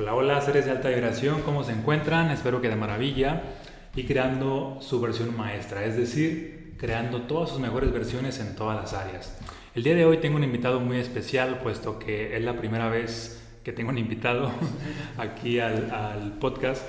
Hola, hola, seres de alta vibración, ¿cómo se encuentran? Espero que de maravilla y creando su versión maestra, es decir, creando todas sus mejores versiones en todas las áreas. El día de hoy tengo un invitado muy especial, puesto que es la primera vez que tengo un invitado aquí al, podcast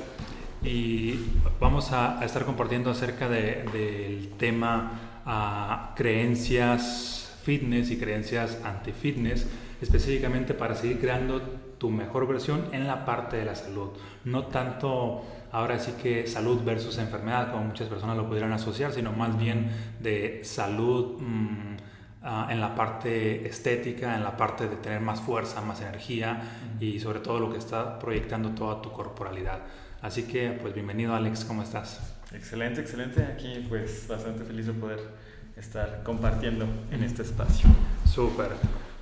y vamos a, estar compartiendo acerca del tema a creencias fitness y creencias anti-fitness, específicamente para seguir creando tu mejor versión en la parte de la salud. No tanto ahora sí que salud versus enfermedad, como muchas personas lo pudieran asociar, sino más bien de salud mm, ah, en la parte estética, en la parte de tener más fuerza, más energía y sobre todo lo que está proyectando toda tu corporalidad. Así que, pues bienvenido Alex, ¿cómo estás? Excelente, excelente. Aquí pues bastante feliz de poder estar compartiendo en este espacio. Súper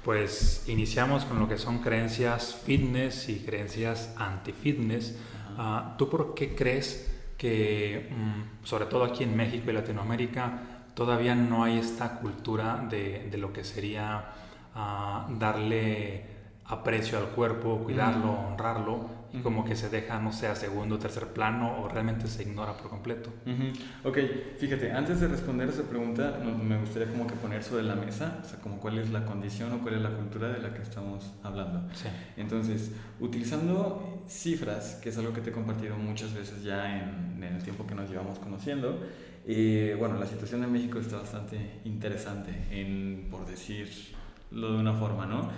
pues iniciamos con lo que son creencias fitness y creencias anti-fitness. Ah, ¿Tú por qué crees que, mm, sobre todo aquí en México y Latinoamérica, todavía no hay esta cultura de, lo que sería ah, darle aprecio al cuerpo, cuidarlo, honrarlo? Y como que se deja, no sé, a segundo o tercer plano o realmente se ignora por completo. Ok, fíjate, antes de responder esa pregunta, me gustaría como que poner sobre la mesa, o sea, como cuál es la condición o cuál es la cultura de la que estamos hablando. Sí. Entonces, utilizando cifras, que es algo que te he compartido muchas veces ya en, el tiempo que nos llevamos conociendo, eh, bueno, la situación de México está bastante interesante, en, por decirlo de una forma, ¿no?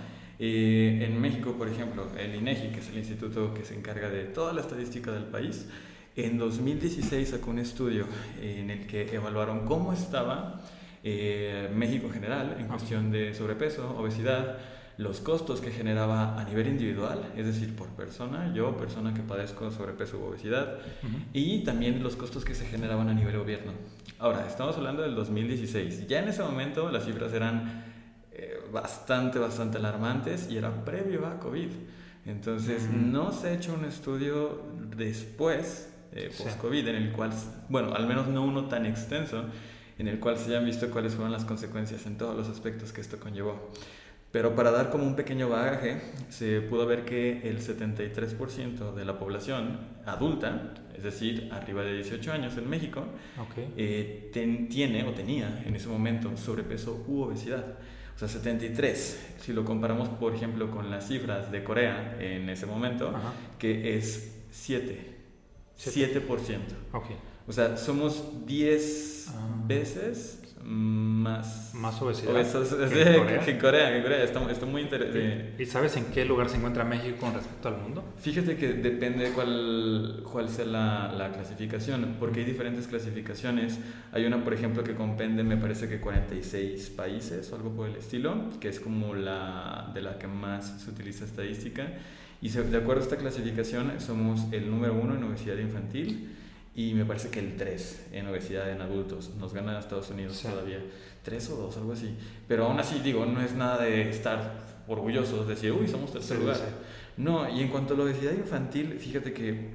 Eh, en México, por ejemplo, el INEGI, que es el instituto que se encarga de toda la estadística del país, en 2016 sacó un estudio en el que evaluaron cómo estaba eh, México en general en cuestión de sobrepeso, obesidad, los costos que generaba a nivel individual, es decir, por persona, yo, persona que padezco sobrepeso u obesidad, y también los costos que se generaban a nivel gobierno. Ahora, estamos hablando del 2016. Ya en ese momento las cifras eran bastante, bastante alarmantes y era previo a COVID. Entonces, no se ha hecho un estudio después, eh, post-COVID, en el cual, bueno, al menos no uno tan extenso, en el cual se hayan visto cuáles fueron las consecuencias en todos los aspectos que esto conllevó. Pero para dar como un pequeño bagaje, se pudo ver que el 73% de la población adulta, es decir, arriba de 18 años en México, eh, tiene o tenía en ese momento sobrepeso u obesidad. O sea, 73, si lo comparamos, por ejemplo, con las cifras de Corea en ese momento, que es 7. 7%. Okay. O sea, somos 10 ah. veces más, más obesidad que, en Corea. Que, Corea, Está, muy interesante. ¿Y sabes en qué lugar se encuentra México con respecto al mundo? Fíjate que depende de cuál, cuál sea la, la, clasificación, porque hay diferentes clasificaciones. Hay una, por ejemplo, que compende, me parece que 46 países o algo por el estilo, que es como la de la que más se utiliza estadística. Y de acuerdo a esta clasificación, somos el número uno en obesidad infantil y me parece que el 3 en obesidad en adultos. Nos gana Estados Unidos todavía. 3 o 2, algo así. Pero aún así, digo, no es nada de estar orgullosos, de decir, uy, somos tercer lugar. No, y en cuanto a la obesidad infantil, fíjate que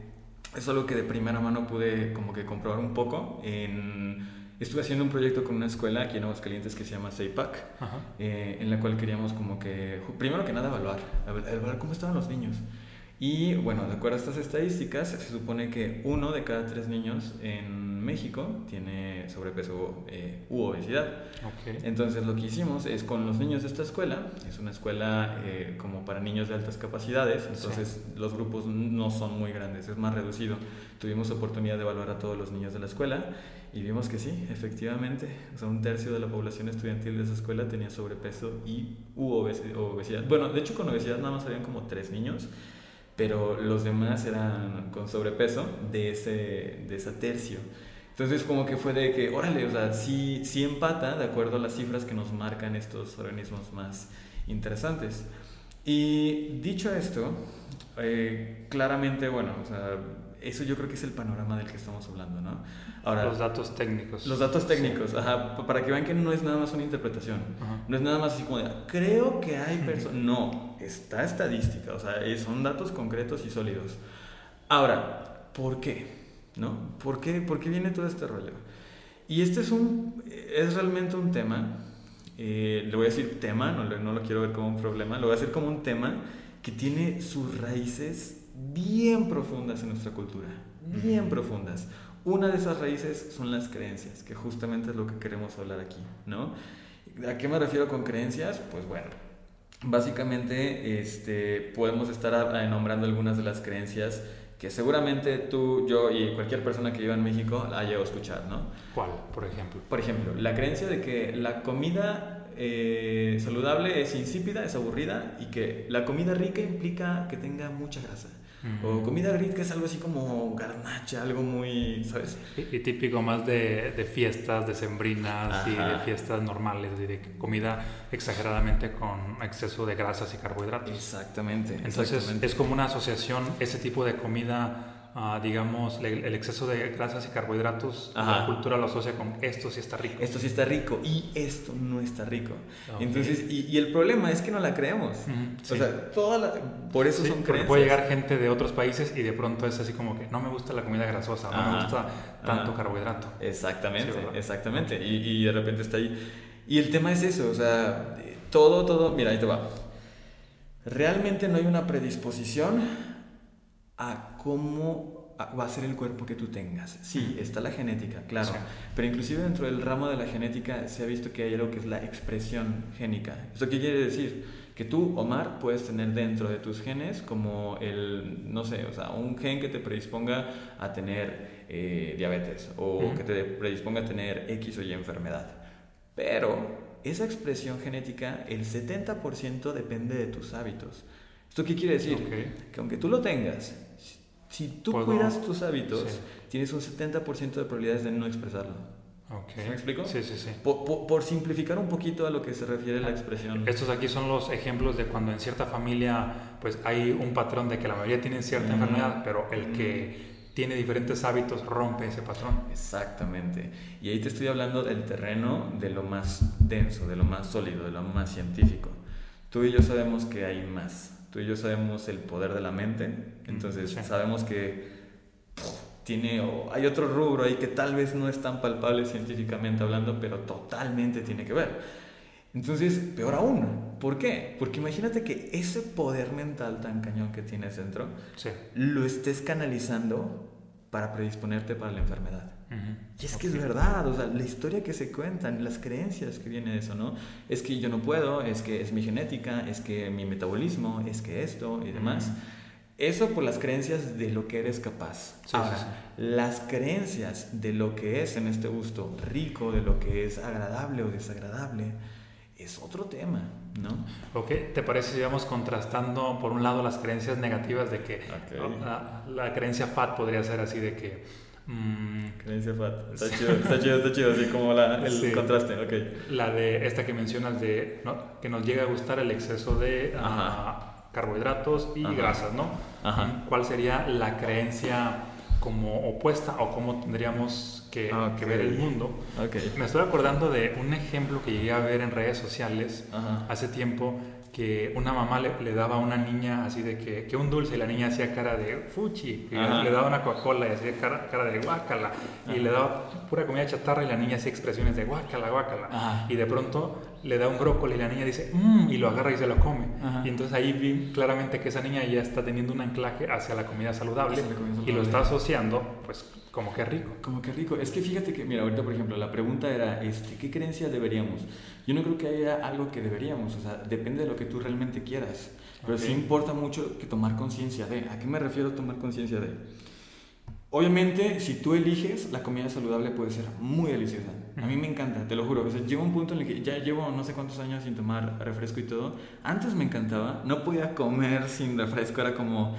es algo que de primera mano pude como que comprobar un poco. En, estuve haciendo un proyecto con una escuela aquí en Aguascalientes que se llama CEIPAC, eh, en la cual queríamos como que, primero que nada, evaluar, evaluar cómo estaban los niños. Y bueno, de acuerdo a estas estadísticas, se supone que uno de cada tres niños en México tiene sobrepeso eh, u obesidad. Entonces lo que hicimos es con los niños de esta escuela, es una escuela eh, como para niños de altas capacidades, entonces los grupos no son muy grandes, es más reducido. Tuvimos oportunidad de evaluar a todos los niños de la escuela y vimos que sí, efectivamente, o sea, un tercio de la población estudiantil de esa escuela tenía sobrepeso y u obesidad. Bueno, de hecho con obesidad nada más habían como tres niños pero los demás eran con sobrepeso de ese, de ese tercio. Entonces como que fue de que, órale, o sea, sí, sí empata de acuerdo a las cifras que nos marcan estos organismos más interesantes. Y dicho esto, eh, claramente, bueno, o sea, eso yo creo que es el panorama del que estamos hablando, ¿no? Ahora, los datos técnicos. Los datos técnicos, ajá, para que vean que no es nada más una interpretación, no es nada más así como de, creo que hay personas, no, está estadística, o sea, son datos concretos y sólidos. Ahora, ¿por qué? ¿No? ¿Por qué, ¿Por qué viene todo este rollo? Y este es, un, es realmente un tema, eh, le voy a decir tema, no, no lo quiero ver como un problema, lo voy a decir como un tema que tiene sus raíces bien profundas en nuestra cultura, bien profundas. Una de esas raíces son las creencias, que justamente es lo que queremos hablar aquí, ¿no? ¿A qué me refiero con creencias? Pues bueno, básicamente este, podemos estar nombrando algunas de las creencias que seguramente tú, yo y cualquier persona que viva en México haya llegado a escuchar, ¿no? ¿Cuál, por ejemplo? Por ejemplo, la creencia de que la comida eh, saludable es insípida, es aburrida y que la comida rica implica que tenga mucha grasa. O comida rica es algo así como garnacha, algo muy, ¿sabes? Y, típico más de, de, fiestas decembrinas y de fiestas normales, de comida exageradamente con exceso de grasas y carbohidratos. Exactamente. Entonces es como una asociación, ese tipo de comida digamos, el exceso de grasas y carbohidratos, la cultura lo asocia con esto sí está rico. Esto sí está rico y esto no está rico. Entonces, y, el problema es que no la creemos. O sea, toda la, por eso son creencias. Puede llegar gente de otros países y de pronto es así como que no me gusta la comida grasosa, no me gusta tanto carbohidrato. Exactamente, exactamente. Y, y de repente está ahí. Y el tema es eso, o sea, todo, todo, mira, ahí te va. Realmente no hay una predisposición a cómo va a ser el cuerpo que tú tengas. Sí, está la genética, claro, pero inclusive dentro del ramo de la genética se ha visto que hay algo que es la expresión génica. ¿Eso qué quiere decir? Que tú, Omar, puedes tener dentro de tus genes como el, no sé, o sea, un gen que te predisponga a tener eh, diabetes o que te predisponga a tener X o Y enfermedad. Pero esa expresión genética, el 70% depende de tus hábitos. ¿Esto qué quiere decir? Que aunque tú lo tengas, si tú cuidas tus hábitos, tienes un 70% de probabilidades de no expresarlo. Okay. ¿Me explico? Sí, sí, sí. Por, simplificar un poquito a lo que se refiere la expresión. Estos aquí son los ejemplos de cuando en cierta familia pues hay un patrón de que la mayoría tienen cierta enfermedad, pero el que tiene diferentes hábitos rompe ese patrón. Exactamente. Y ahí te estoy hablando del terreno de lo más denso, de lo más sólido, de lo más científico. Tú y yo sabemos que hay más tú y yo sabemos el poder de la mente, entonces sabemos que tiene, o hay otro rubro ahí que tal vez no es tan palpable científicamente hablando, pero totalmente tiene que ver. Entonces, peor aún, ¿por qué? Porque imagínate que ese poder mental tan cañón que tienes dentro, lo estés canalizando para predisponerte para la enfermedad. Y es que es verdad, o sea, la historia que se cuentan, las creencias que viene de eso, ¿no? Es que yo no puedo, es que es mi genética, es que mi metabolismo, es que esto y demás. Eso por las creencias de lo que eres capaz. Ahora, las creencias de lo que es en este gusto rico, de lo que es agradable o desagradable, es otro tema, ¿no? Ok, ¿te parece si vamos contrastando por un lado las creencias negativas de que la creencia FAT podría ser así de que Mm. Creencia fat. Está chido, está chido, está chido, así como la, el contraste, ok. La de esta que mencionas de que nos llega a gustar el exceso de ah, carbohidratos y grasas, ¿no? Ajá. ¿Cuál sería la creencia como opuesta o cómo tendríamos que, que ver el mundo? Okay. Me estoy acordando de un ejemplo que llegué a ver en redes sociales hace tiempo que una mamá le, daba a una niña así de que, que, un dulce y la niña hacía cara de fuchi, y le daba una Coca-Cola y hacía cara, cara de guácala, y le daba pura comida chatarra y la niña hacía expresiones de guácala, guácala, y de pronto le da un brócoli y la niña dice mmm, y lo agarra y se lo come. Y entonces ahí vi claramente que esa niña ya está teniendo un anclaje hacia la comida saludable, y lo está asociando pues como que rico. Como que rico. Es que fíjate que, mira, ahorita por ejemplo, la pregunta era, este, ¿qué creencia deberíamos? Yo no creo que haya algo que deberíamos, o sea, depende de lo que tú realmente quieras. Pero sí importa mucho que tomar conciencia de. ¿A qué me refiero tomar conciencia de? Obviamente, si tú eliges, la comida saludable puede ser muy deliciosa. A mí me encanta, te lo juro. O sea, llega un punto en el que ya llevo no sé cuántos años sin tomar refresco y todo. Antes me encantaba, no podía comer sin refresco, era como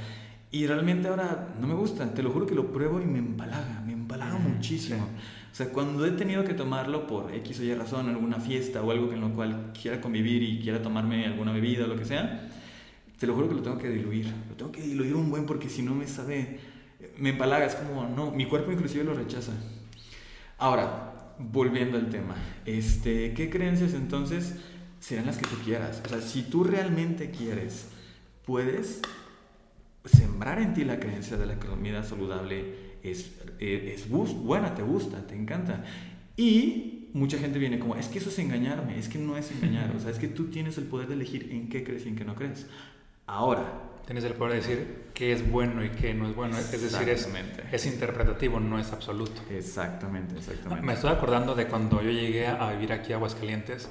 y realmente ahora no me gusta, te lo juro que lo pruebo y me empalaga, me empalaga muchísimo. O sea, cuando he tenido que tomarlo por X o Y razón, alguna fiesta o algo en lo cual quiera convivir y quiera tomarme alguna bebida o lo que sea, te lo juro que lo tengo que diluir. Lo tengo que diluir un buen porque si no me sabe, me empalaga, es como, no, mi cuerpo inclusive lo rechaza. Ahora, volviendo al tema, este, ¿qué creencias entonces serán las que tú quieras? O sea, si tú realmente quieres, puedes sembrar en ti la creencia de la comida saludable es, eh, es, buena, te gusta, te encanta. Y mucha gente viene como, es que eso es engañarme, es que no es engañar, o sea, es que tú tienes el poder de elegir en qué crees y en qué no crees. Ahora, Tienes el poder de decir qué es bueno y qué no es bueno. Es decir, es, es interpretativo, no es absoluto. Exactamente, exactamente. Me estoy acordando de cuando yo llegué a vivir aquí a Aguascalientes.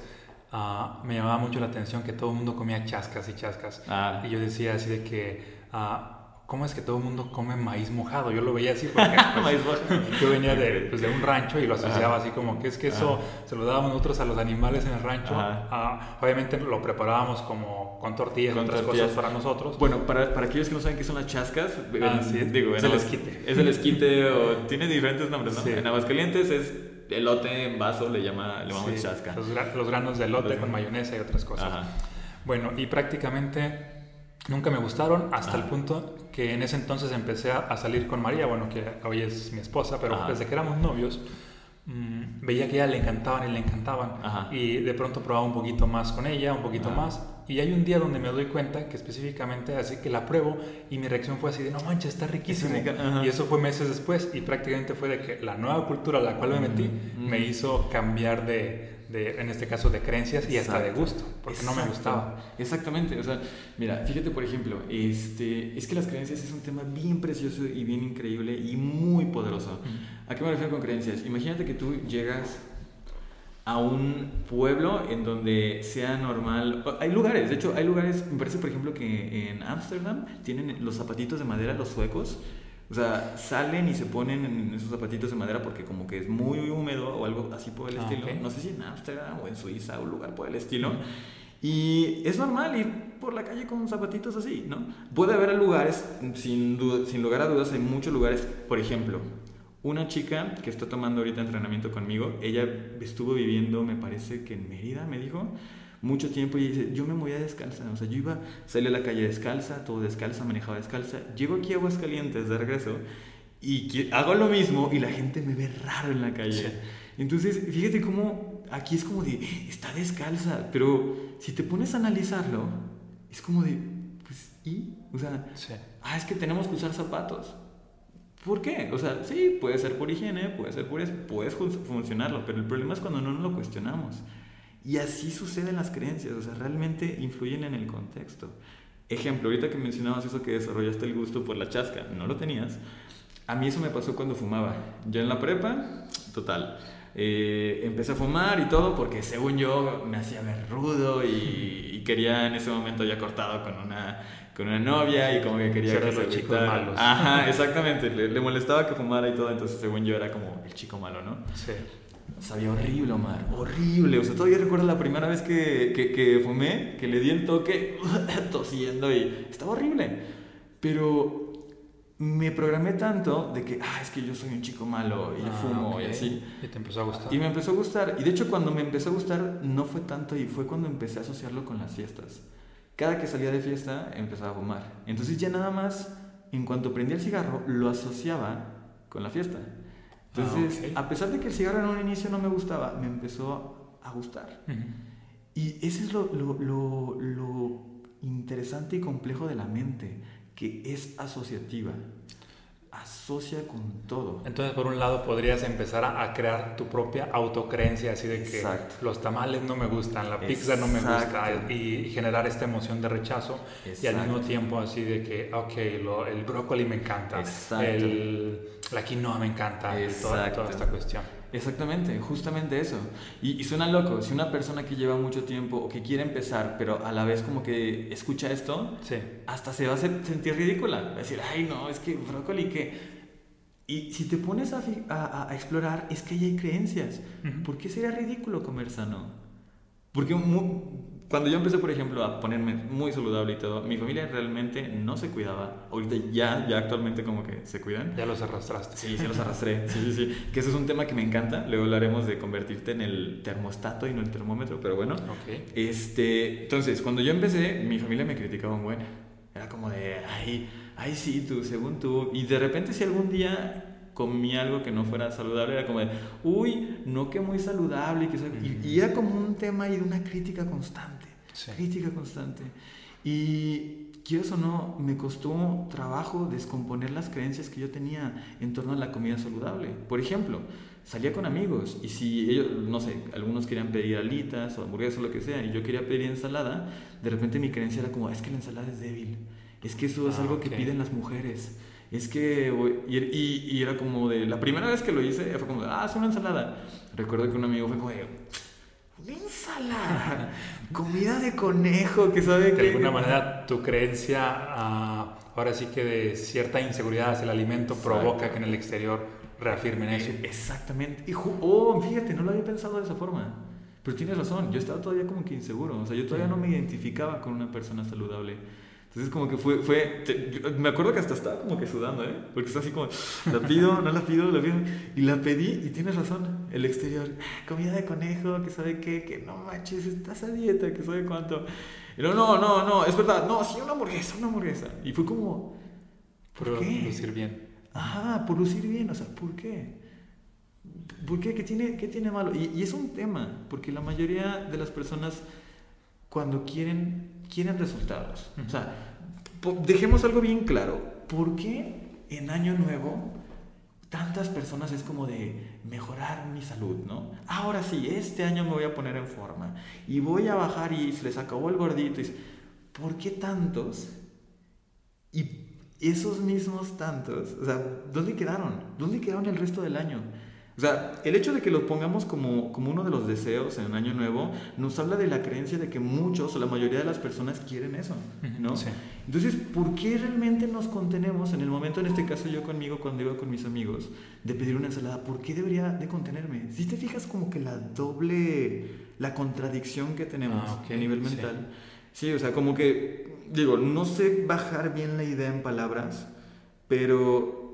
Uh, me llamaba mucho la atención que todo el mundo comía chascas y chascas. Ah. Y yo decía así de que uh, ¿cómo es que todo el mundo come maíz mojado? Yo lo veía así porque pues, yo venía de, pues, de, un rancho y lo asociaba así como que es que eso se lo dábamos nosotros a los animales en el rancho. Ah, obviamente lo preparábamos como con tortillas y otras cosas para nosotros. Bueno, para, para, aquellos que no saben qué son las chascas, ah, digo, es el esquite. Es el esquite o tiene diferentes nombres, ¿no? En Aguascalientes es elote en vaso, le, llama, le llamamos chasca. Los, los, granos de elote con mayonesa y otras cosas. Bueno, y prácticamente nunca me gustaron hasta el punto que en ese entonces empecé a, salir con María, bueno, que hoy es mi esposa, pero desde que éramos novios, mmm, veía que a ella le encantaban y le encantaban. Y de pronto probaba un poquito más con ella, un poquito más. Y hay un día donde me doy cuenta que específicamente así que la pruebo y mi reacción fue así de, no manches, está riquísimo. Y eso fue meses después y prácticamente fue de que la nueva cultura a la cual me metí me hizo cambiar de, de, en este caso de creencias y hasta de gusto, porque no me gustaba. Exactamente, o sea, mira, fíjate por ejemplo, este, es que las creencias es un tema bien precioso y bien increíble y muy poderoso. ¿A qué me refiero con creencias? Imagínate que tú llegas a un pueblo en donde sea normal. Hay lugares, de hecho, hay lugares, me parece por ejemplo que en Ámsterdam tienen los zapatitos de madera, los suecos, o sea, salen y se ponen en esos zapatitos de madera porque como que es muy húmedo o algo así por el ah, estilo. No sé si en Ámsterdam o en Suiza o un lugar por el estilo. Y es normal ir por la calle con zapatitos así, ¿no? Puede haber lugares, sin, sin lugar a dudas, hay muchos lugares. Por ejemplo, una chica que está tomando ahorita entrenamiento conmigo, ella estuvo viviendo, me parece que en Mérida, me dijo, mucho tiempo y dice, yo me movía descalza, o sea, yo iba, salí a la calle descalza, todo descalza, manejaba descalza, llego aquí a Aguascalientes de regreso y hago lo mismo y la gente me ve raro en la calle. Entonces, fíjate cómo aquí es como de, está descalza, pero si te pones a analizarlo, es como de, pues, ¿y? O sea, ah, es que tenemos que usar zapatos. ¿Por qué? O sea, sí, puede ser por higiene, puede ser por eso, puedes funcionarlo, pero el problema es cuando no nos lo cuestionamos. Y así suceden las creencias, o sea, realmente influyen en el contexto. Ejemplo, ahorita que mencionabas eso que desarrollaste el gusto por la chasca, no lo tenías. A mí eso me pasó cuando fumaba. Yo en la prepa, total. Eh, empecé a fumar y todo porque según yo me hacía ver rudo y, quería en ese momento ya cortado con una, con una novia y como que quería que se chicos malos. Ajá, exactamente. Le, le, molestaba que fumara y todo, entonces según yo era como el chico malo, ¿no? Sí. Sabía horrible, Omar, horrible. O sea, todavía recuerdo la primera vez que, que, que fumé, que le di el toque tosiendo y estaba horrible. Pero me programé tanto de que, ah, es que yo soy un chico malo y ah, fumo y así. Y te empezó a gustar. Y me empezó a gustar. Y de hecho, cuando me empezó a gustar, no fue tanto y fue cuando empecé a asociarlo con las fiestas. Cada que salía de fiesta, empezaba a fumar. Entonces, ya nada más, en cuanto prendía el cigarro, lo asociaba con la fiesta. Entonces, ah, a pesar de que el cigarro en un inicio no me gustaba, me empezó a gustar. Y ese es lo, lo, lo, lo, interesante y complejo de la mente, que es asociativa asocia con todo. Entonces, por un lado, podrías empezar a, crear tu propia autocreencia, así de que los tamales no me gustan, la pizza no me gusta, y, generar esta emoción de rechazo, y al mismo tiempo así de que, ok, el brócoli me encanta, el, la quinoa me encanta, toda, toda esta cuestión. Exactamente, justamente eso. Y, suena loco, si una persona que lleva mucho tiempo o que quiere empezar, pero a la vez como que escucha esto, hasta se va a sentir ridícula. Va a decir, ay no, es que brócoli que... Y si te pones a, a, explorar, es que ahí hay creencias. ¿Por qué sería ridículo comer sano? Porque cuando yo empecé, por ejemplo, a ponerme muy saludable y todo, mi familia realmente no se cuidaba. Ahorita ya, ya actualmente como que se cuidan. Ya los arrastraste. Sí, sí los arrastré. Sí, sí, sí. Que eso es un tema que me encanta. Luego hablaremos de convertirte en el termostato y no el termómetro, pero bueno. Okay. Este, entonces, cuando yo empecé, mi familia me criticaba un buen. Era como de, ay, ay, sí, tú, según tú. Y de repente, si algún día comí algo que no fuera saludable, era como de, uy, no que muy saludable. Y, y, era como un tema y una crítica constante, crítica constante. Y quieres o no, me costó trabajo descomponer las creencias que yo tenía en torno a la comida saludable. Por ejemplo, salía con amigos y si ellos, no sé, algunos querían pedir alitas o hamburguesas o lo que sea y yo quería pedir ensalada, de repente mi creencia era como, es que la ensalada es débil es que eso es Ah, algo que piden las mujeres. Es que, y, y- y era como de, la primera vez que lo hice fue como de, ah, es una ensalada. Recuerdo que un amigo fue como de, una ensalada, comida de conejo, que sabe De que... alguna manera tu creencia, ah, ahora sí que de cierta inseguridad hacia el alimento Exacto. provoca que en el exterior reafirmen eso. Eh, Exactamente. Y oh, fíjate, no lo había pensado de esa forma. Pero tienes razón, yo estaba todavía como que inseguro. O sea, yo todavía no me identificaba con una persona saludable. Entonces, como que fue. fue te- yo- me acuerdo que hasta estaba como que sudando, ¿eh? Porque estaba así como, la pido, no la pido, la pido. Y la pedí, y tienes razón. El exterior, "Ah, comida de conejo, que sabe qué, que no manches, estás a dieta, que sabe cuánto. Y no, no, no, no, es verdad, no, sí, una hamburguesa, una hamburguesa. Y fue como, ¿por Por qué? lucir bien. Ajá, por lucir bien, o sea, ¿por qué? ¿Por qué? ¿Qué tiene, qué tiene malo? Y, y es un tema, porque la mayoría de las personas cuando quieren, quieren resultados. O sea, dejemos algo bien claro. ¿Por qué en Año Nuevo tantas personas es como de mejorar mi salud, ¿no? Ahora sí, este año me voy a poner en forma y voy a bajar y se les acabó el gordito. Y, ¿Por qué tantos? Y esos mismos tantos, o sea, ¿dónde quedaron? ¿Dónde quedaron el resto del año? O sea, el hecho de que los pongamos como, como uno de los deseos en Año Nuevo nos habla de la creencia de que muchos o la mayoría de las personas quieren eso, ¿no? Sí. Entonces, ¿por qué realmente nos contenemos en el momento, en este caso yo conmigo, cuando iba con mis amigos, de pedir una ensalada? ¿Por qué debería de contenerme? Si te fijas como que la doble, la contradicción que tenemos Ah, ok, a nivel sí. mental. Sí, o sea, como que, digo, no sé bajar bien la idea en palabras, pero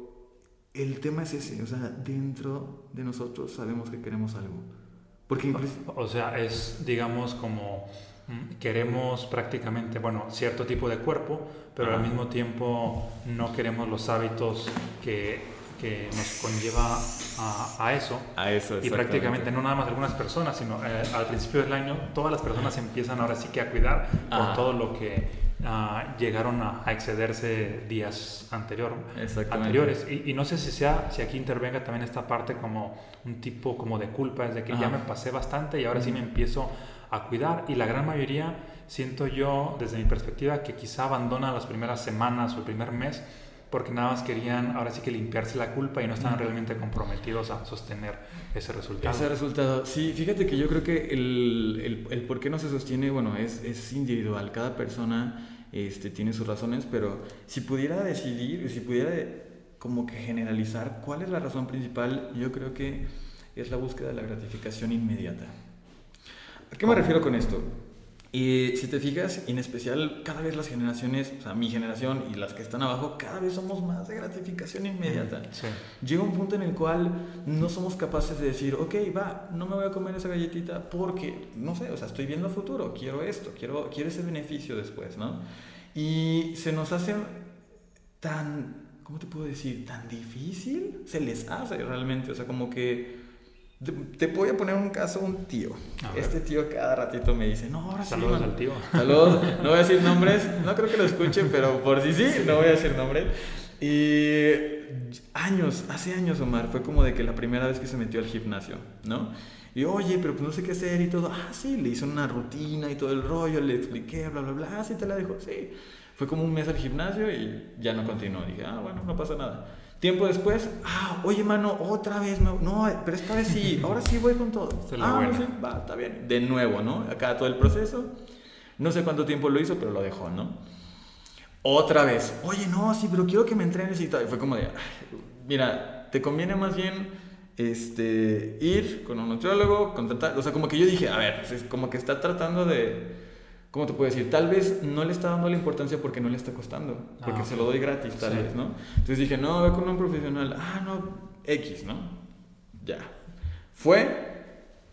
el tema es ese, o sea, dentro de nosotros sabemos que queremos algo. Porque incluso... O sea, es, digamos, como mm, queremos prácticamente, bueno, cierto tipo de cuerpo, pero al Ajá. mismo tiempo no queremos los hábitos que, que nos conlleva a, a eso. A eso, Y prácticamente no nada más algunas personas, sino eh, al principio del año todas las personas empiezan ahora sí que a cuidar por Ajá. todo lo que ah, llegaron a, a excederse días anterior, anteriores. Y, y no sé si sea, si aquí intervenga también esta parte como un tipo como de culpa, es de que ya Ajá. me pasé bastante y ahora sí me empiezo a cuidar. Y la gran mayoría, siento yo, desde mi perspectiva, que quizá abandona las primeras semanas o el primer mes porque nada más querían ahora sí que limpiarse la culpa y no estaban realmente comprometidos a sostener ese resultado. Ese resultado. Sí, fíjate que yo creo que el, el, el por qué no se sostiene, bueno, es, es individual. Cada persona este, tiene sus razones, pero si pudiera decidir, si pudiera como que generalizar cuál es la razón principal, yo creo que es la búsqueda de la gratificación inmediata. ¿A qué me refiero con esto? Y si te fijas, en especial cada vez las generaciones, o sea, mi generación y las que están abajo, cada vez somos más de gratificación inmediata. Sí. Llega un punto en el cual no somos capaces de decir, ok, va, no me voy a comer esa galletita porque, no sé, o sea, estoy viendo a futuro, quiero esto, quiero, quiero ese beneficio después, ¿no? Y se nos hace tan, ¿cómo te puedo decir? Tan difícil, se les hace realmente, o sea, como que... Te, voy a poner un caso, un tío. Este tío cada ratito me dice, no, ahora sí, Saludos mano". al tío. Saludos, no voy a decir nombres, no creo que lo escuchen, pero por si sí, no voy a decir nombres. Y años, hace años Omar, fue como de que la primera vez que se metió al gimnasio, ¿no? Y oye, pero pues no sé qué hacer y todo. Ah, sí, le hice una rutina y todo el rollo, le expliqué, bla, bla, bla. Ah, sí, te la dejo, sí. Fue como un mes al gimnasio y ya no continuó. Dije, ah, bueno, no pasa nada. Tiempo después, ah, oye, mano, otra vez, me- no, pero esta vez sí, ahora sí voy con todo. Es la ah, buena. sí, va, está bien. De nuevo, ¿no? Acá todo el proceso. No sé cuánto tiempo lo hizo, pero lo dejó, ¿no? Otra vez, oye, no, sí, pero quiero que me entrenes y todo. Y fue como de, "Ay, mira, te conviene más bien este, ir con un nutriólogo, contratar. O sea, como que yo dije, a ver, es como que está tratando de. ¿Cómo te puedo decir? Tal vez no le está dando la importancia porque no le está costando. Porque Ah, se lo doy gratis, tal Sí. vez, ¿no? Entonces dije, no, ve con un profesional. Ah, no, X, ¿no? Ya. Fue,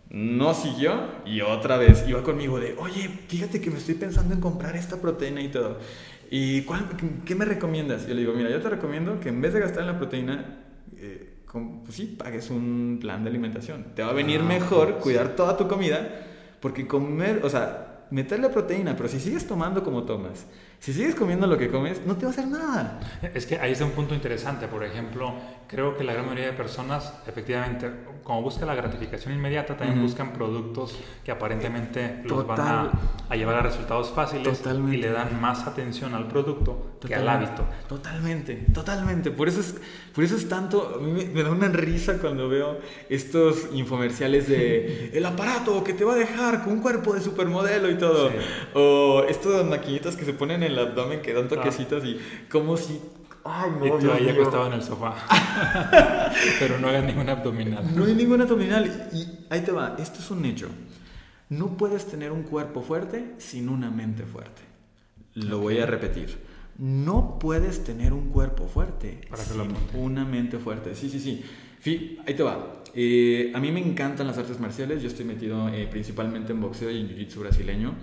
no siguió y otra vez iba conmigo de, oye, fíjate que me estoy pensando en comprar esta proteína y todo. ¿Y cuál, qué, me recomiendas? Yo le digo, mira, yo te recomiendo que en vez de gastar en la proteína, eh, pues sí, pagues un plan de alimentación. Te va a venir Ah, mejor cuidar toda tu comida porque comer, o sea, meterle proteína, pero si sigues tomando como tomas Si sigues comiendo lo que comes, no te va a hacer nada. Es que ahí está un punto interesante. Por ejemplo, creo que la gran mayoría de personas, efectivamente, como buscan la gratificación inmediata, también buscan productos que aparentemente los van a, llevar a resultados fáciles y le dan más atención al producto que al hábito. Totalmente, totalmente. Por eso es, por eso es tanto, a mí me, da una risa cuando veo estos infomerciales de el aparato que te va a dejar con un cuerpo de supermodelo y todo. O estas maquinitas que se ponen en el abdomen que dan ah. toquecitos y como si... Ay, no, y ahí acostado en el sofá. Pero no hagas ningún abdominal. No hay ningún abdominal. Y ahí te va, esto es un hecho. No puedes tener un cuerpo fuerte sin una mente fuerte. Lo voy a repetir. No puedes tener un cuerpo fuerte sin una mente fuerte. Sí, sí, sí. ahí te va. Eh, a mí me encantan las artes marciales. Yo estoy metido eh, principalmente en boxeo y en jiu-jitsu brasileño.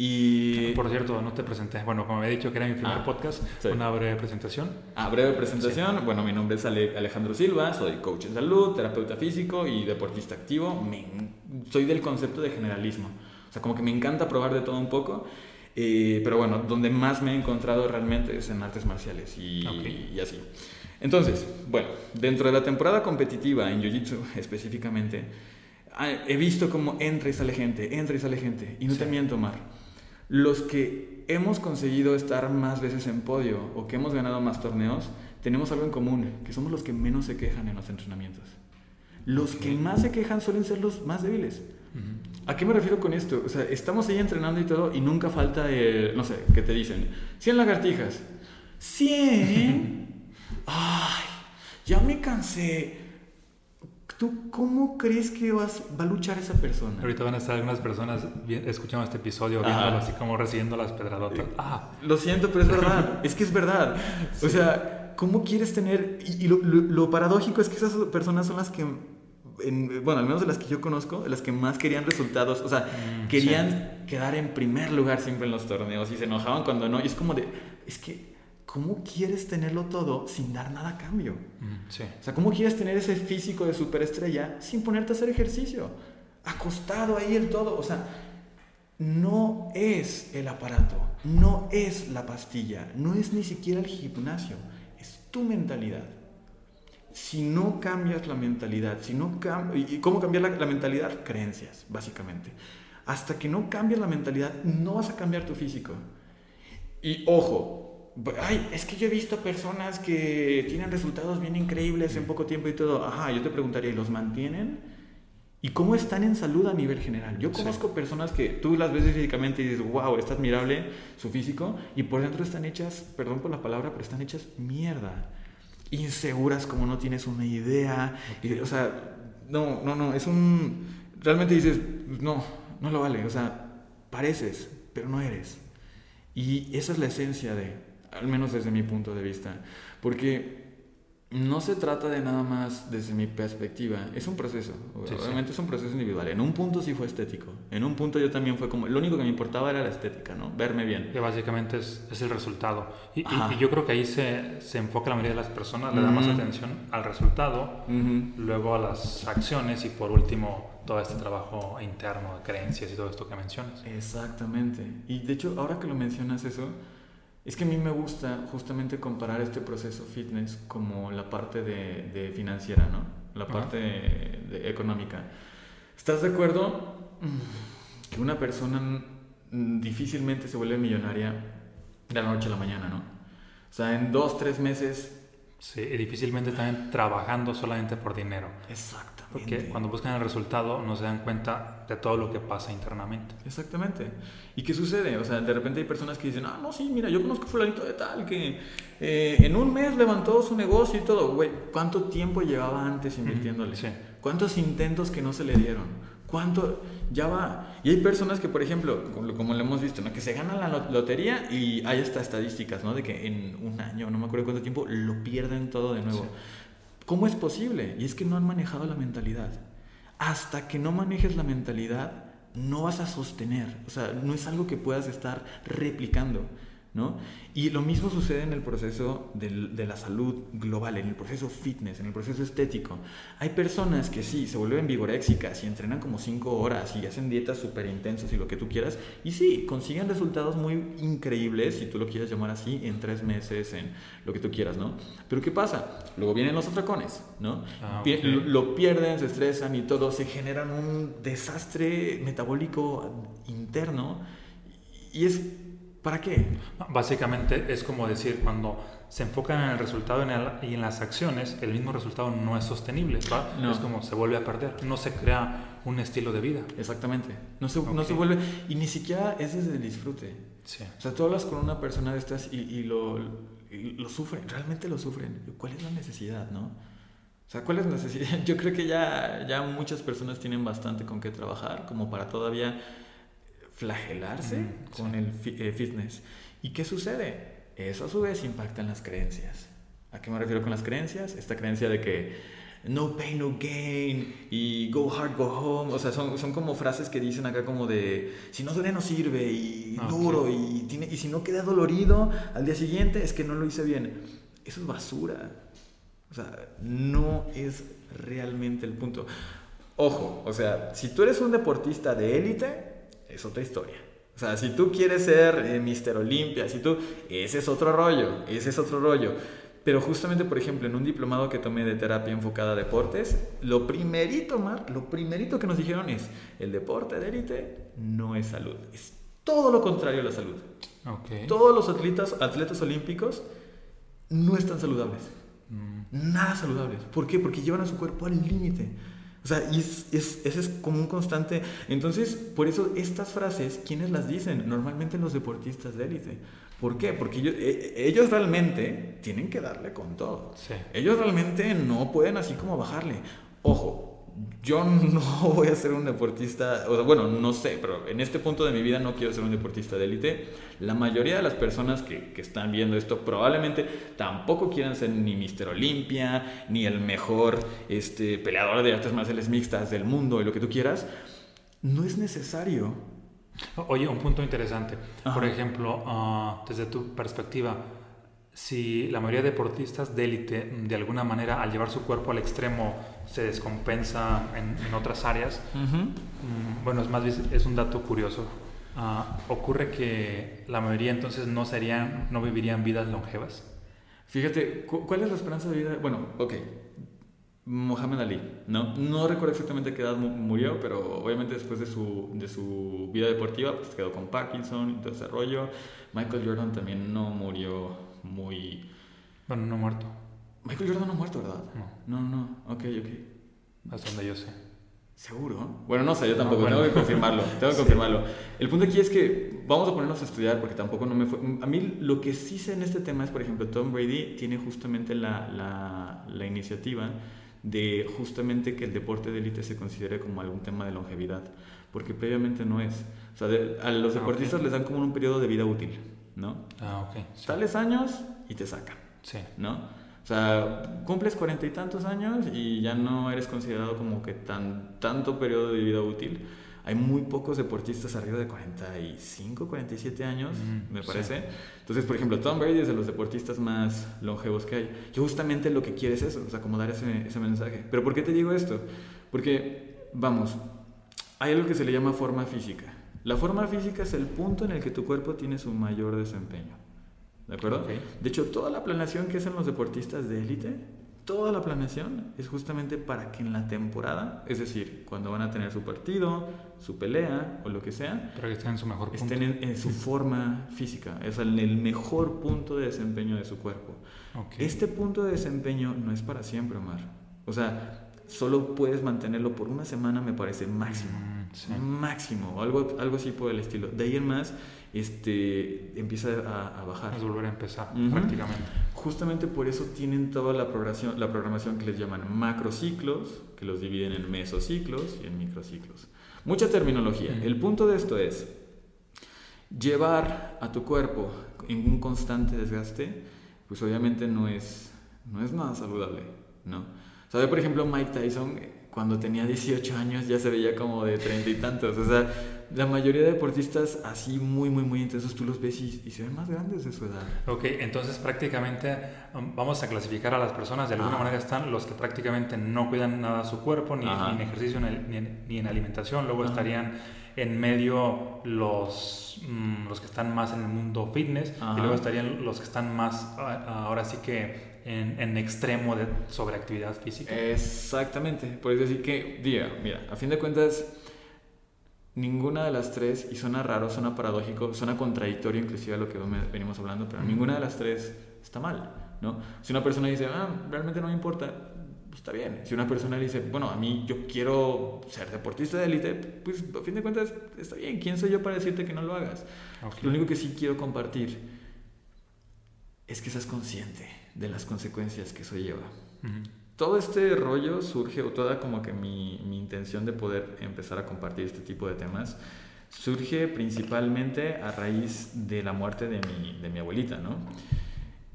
Y... Por cierto, no te presenté. Bueno, como he dicho que era mi primer ah, podcast, una breve presentación. Ah, breve presentación. Bueno, mi nombre es Alejandro Silva, soy coach en salud, terapeuta físico y deportista activo. soy del concepto de generalismo. O sea, como que me encanta probar de todo un poco. Eh, pero bueno, donde más me he encontrado realmente es en artes marciales y, y así. Entonces, bueno, dentro de la temporada competitiva en Jiu-Jitsu específicamente, ah, he visto cómo entra y sale gente, entra y sale gente. Y no te miento, Mar los que hemos conseguido estar más veces en podio o que hemos ganado más torneos, tenemos algo en común, que somos los que menos se quejan en los entrenamientos. Los que más se quejan suelen ser los más débiles. ¿A qué me refiero con esto? O sea, estamos ahí entrenando y todo y nunca falta, no sé, que te dicen, 100 lagartijas. 100. Ay, ya me cansé. ¿Tú cómo crees que vas, va a luchar esa persona? Ahorita van a estar algunas personas escuchando este episodio, viéndolo así como recibiendo las pedradotas. Ah. Lo siento, pero es verdad. es que es verdad. O sea, ¿cómo quieres tener...? Y, lo, paradójico es que esas personas son las que... bueno, al menos de las que yo conozco, las que más querían resultados. O sea, mm, querían quedar en primer lugar siempre en los torneos y se enojaban cuando no. Y es como de... Es que ¿cómo quieres tenerlo todo sin dar nada a cambio? Sí. O sea, ¿cómo quieres tener ese físico de superestrella sin ponerte a hacer ejercicio? Acostado ahí el todo. O sea, no es el aparato, no es la pastilla, no es ni siquiera el gimnasio, es tu mentalidad. Si no cambias la mentalidad, si no ¿y cómo cambiar la, la mentalidad? Creencias, básicamente. Hasta que no cambies la mentalidad, no vas a cambiar tu físico. Y ojo, Ay, es que yo he visto personas que tienen resultados bien increíbles en poco tiempo y todo. Ajá, yo te preguntaría, ¿y los mantienen? ¿Y cómo están en salud a nivel general? Yo conozco personas que tú las ves físicamente y dices, wow, está admirable su físico, y por dentro están hechas, perdón por la palabra, pero están hechas mierda. Inseguras como no tienes una idea. o sea, no, no, no, es un... Realmente dices, no, no lo vale. O sea, pareces, pero no eres. Y esa es la esencia de, al menos desde mi punto de vista, porque no se trata de nada más desde mi perspectiva, es un proceso, obviamente es un proceso individual. En un punto sí fue estético, en un punto yo también fue como, lo único que me importaba era la estética, ¿no? Verme bien. Que básicamente es, es el resultado. Y, y, yo creo que ahí se, se, enfoca la mayoría de las personas, le da más atención al resultado, luego a las acciones y por último todo este trabajo interno de creencias y todo esto que mencionas. Exactamente. Y de hecho, ahora que lo mencionas eso, es que a mí me gusta justamente comparar este proceso fitness como la parte de, financiera, ¿no? La parte de, económica. ¿Estás de acuerdo que una persona difícilmente se vuelve millonaria de la noche a la mañana, ¿no? O sea, en dos, tres meses... Sí, y difícilmente también trabajando solamente por dinero. Exacto. Porque cuando buscan el resultado no se dan cuenta de todo lo que pasa internamente. Exactamente. ¿Y qué sucede? O sea, de repente hay personas que dicen, ah, no, sí, mira, yo conozco a fulanito de tal que eh, en un mes levantó su negocio y todo. Güey, ¿cuánto tiempo llevaba antes invirtiéndole? Sí. ¿Cuántos intentos que no se le dieron? ¿Cuánto? Ya va. Y hay personas que, por ejemplo, como, lo hemos visto, ¿no? que se ganan la lotería y hay hasta estadísticas, ¿no? De que en un año, no me acuerdo cuánto tiempo, lo pierden todo de nuevo. ¿Cómo es posible? Y es que no han manejado la mentalidad. Hasta que no manejes la mentalidad, no vas a sostener. O sea, no es algo que puedas estar replicando. ¿No? Y lo mismo sucede en el proceso de la salud global, en el proceso fitness, en el proceso estético. Hay personas que sí, se vuelven vigoréxicas y entrenan como 5 horas y hacen dietas súper intensas y lo que tú quieras, y sí, consiguen resultados muy increíbles, si tú lo quieres llamar así, en 3 meses, en lo que tú quieras, ¿no? Pero ¿qué pasa? Luego vienen los atracones, ¿no? Ah, lo pierden, se estresan y todo, se generan un desastre metabólico interno y es ¿Para qué? Básicamente es como decir, cuando se enfocan en el resultado y en las acciones, el mismo resultado no es sostenible. No. Es como se vuelve a perder, no se crea un estilo de vida. Exactamente. No se, no se vuelve, y ni siquiera es desde el disfrute. Sí. O sea, tú hablas con una persona de estas y, y lo, lo sufren, realmente lo sufren. ¿Cuál es la necesidad, no? O sea, ¿cuál es la necesidad? Yo creo que ya, ya muchas personas tienen bastante con qué trabajar, como para todavía flagelarse con el eh, fitness. ¿Y qué sucede? Eso a su vez impacta en las creencias. ¿A qué me refiero con las creencias? Esta creencia de que no pain, no gain y go hard, go home. O sea, son, son como frases que dicen acá como de si no duele no sirve y ah, duro y, tiene, y si no queda dolorido al día siguiente es que no lo hice bien. Eso es basura. O sea, no es realmente el punto. Ojo, o sea, si tú eres un deportista de élite, es otra historia. O sea, si tú quieres ser eh, Mister Olimpia, si tú, ese es otro rollo, ese es otro rollo. Pero justamente, por ejemplo, en un diplomado que tomé de terapia enfocada a deportes, lo primerito, Mar, lo primerito que nos dijeron es, el deporte de élite no es salud, es todo lo contrario a la salud. Okay. Todos los atletas, atletas olímpicos no están saludables. Mm. Nada saludables. ¿Por qué? Porque llevan a su cuerpo al límite. O sea, y es, es, ese es como un constante. Entonces, por eso estas frases, ¿quiénes las dicen? Normalmente los deportistas de élite. ¿Por qué? Porque ellos, e, e, ellos realmente tienen que darle con todo. Ellos realmente no pueden así como bajarle. Ojo, yo no voy a ser un deportista, o sea, bueno, no sé, pero en este punto de mi vida no quiero ser un deportista de élite. La mayoría de las personas que, que, están viendo esto probablemente tampoco quieran ser ni Mister Olimpia, ni el mejor este, peleador de artes marciales mixtas del mundo y lo que tú quieras. No es necesario. Oye, un punto interesante. Por ejemplo, ah, desde tu perspectiva, si la mayoría de deportistas de élite, de alguna manera, al llevar su cuerpo al extremo, se descompensa en, otras áreas, mm, bueno, es más es un dato curioso. Ah, ocurre que la mayoría entonces no serían, no vivirían vidas longevas. Fíjate, ¿cuál es la esperanza de vida? Bueno, ok, Mohamed Ali, ¿no? No recuerdo exactamente qué edad murió, pero obviamente después de su, de su vida deportiva, pues quedó con Parkinson y todo ese rollo. Michael Jordan también no murió muy... Bueno, no muerto. Michael Jordan no ha muerto, ¿verdad? No. No, no, ok, ok. Hasta donde yo sé. ¿Seguro? Bueno, no sé, yo tampoco, tengo que confirmarlo, tengo que confirmarlo. El punto aquí es que vamos a ponernos a estudiar porque tampoco no me fue... A mí lo que sí sé en este tema es, por ejemplo, Tom Brady tiene justamente la, la, la iniciativa de justamente que el deporte de élite se considere como algún tema de longevidad, porque previamente no es. O sea, a los ah, deportistas les dan como un periodo de vida útil. ¿No? Ah, ok. Tales años y te sacan. Sí. ¿No? O sea, cumples cuarenta y tantos años y ya no eres considerado como que tan, tanto periodo de vida útil. Hay muy pocos deportistas arriba de 45, 47 años, mm, me parece. Entonces, por ejemplo, Tom Brady es de los deportistas más longevos que hay. Y justamente lo que quiere es eso, o sea, como dar ese, ese mensaje. Pero ¿por qué te digo esto? Porque, vamos, hay algo que se le llama forma física. La forma física es el punto en el que tu cuerpo tiene su mayor desempeño. ¿De acuerdo? De hecho, toda la planeación que hacen los deportistas de élite, toda la planeación es justamente para que en la temporada, es decir, cuando van a tener su partido, su pelea o lo que sea, para que estén en su mejor punto. Estén en, su forma física, es el, el, mejor punto de desempeño de su cuerpo. Este punto de desempeño no es para siempre, Omar. O sea, solo puedes mantenerlo por una semana, me parece máximo. Mm máximo, algo, algo así por el estilo. De ahí en más, este, empieza a, bajar. Es volver a empezar, prácticamente. Justamente por eso tienen toda la programación, la programación que les llaman macrociclos, que los dividen en mesociclos y en microciclos. Mucha terminología. El punto de esto es llevar a tu cuerpo en un constante desgaste, pues obviamente no es, no es nada saludable, ¿no? ¿Sabe, por ejemplo, Mike Tyson cuando tenía 18 años ya se veía como de treinta y tantos. O sea, la mayoría de deportistas así muy, muy, muy intensos, tú los ves y, se ven más grandes de su edad. Ok, entonces prácticamente um, vamos a clasificar a las personas, de alguna manera están los que prácticamente no cuidan nada su cuerpo, ni, en ejercicio, ni en, alimentación, luego estarían en medio los, mm, los que están más en el mundo fitness y luego estarían los que están más ahora sí que en, en, extremo de sobreactividad física. Exactamente, por eso decir que, diga, mira, a fin de cuentas, ninguna de las tres, y suena raro, suena paradójico, suena contradictorio inclusive a lo que venimos hablando, pero ninguna de las tres está mal, ¿no? Si una persona dice, ah, realmente no me importa, pues está bien. Si una persona dice, bueno, a mí yo quiero ser deportista de élite, pues a fin de cuentas está bien. ¿Quién soy yo para decirte que no lo hagas? Lo único que sí quiero compartir es que seas consciente de las consecuencias que eso lleva. Todo este rollo surge, o toda como que mi, mi, intención de poder empezar a compartir este tipo de temas, surge principalmente a raíz de la muerte de mi, de mi abuelita, ¿no?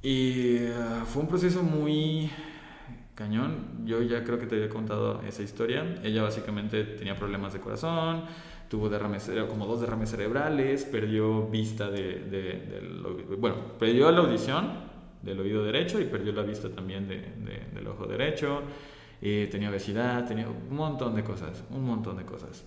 Y ah, fue un proceso muy cañón. Yo ya creo que te había contado esa historia. Ella básicamente tenía problemas de corazón, tuvo derrames, como dos derrames cerebrales, perdió vista de, de, de, bueno, perdió la audición del oído derecho y perdió la vista también de, del ojo derecho. Y tenía obesidad, tenía un montón de cosas, un montón de cosas.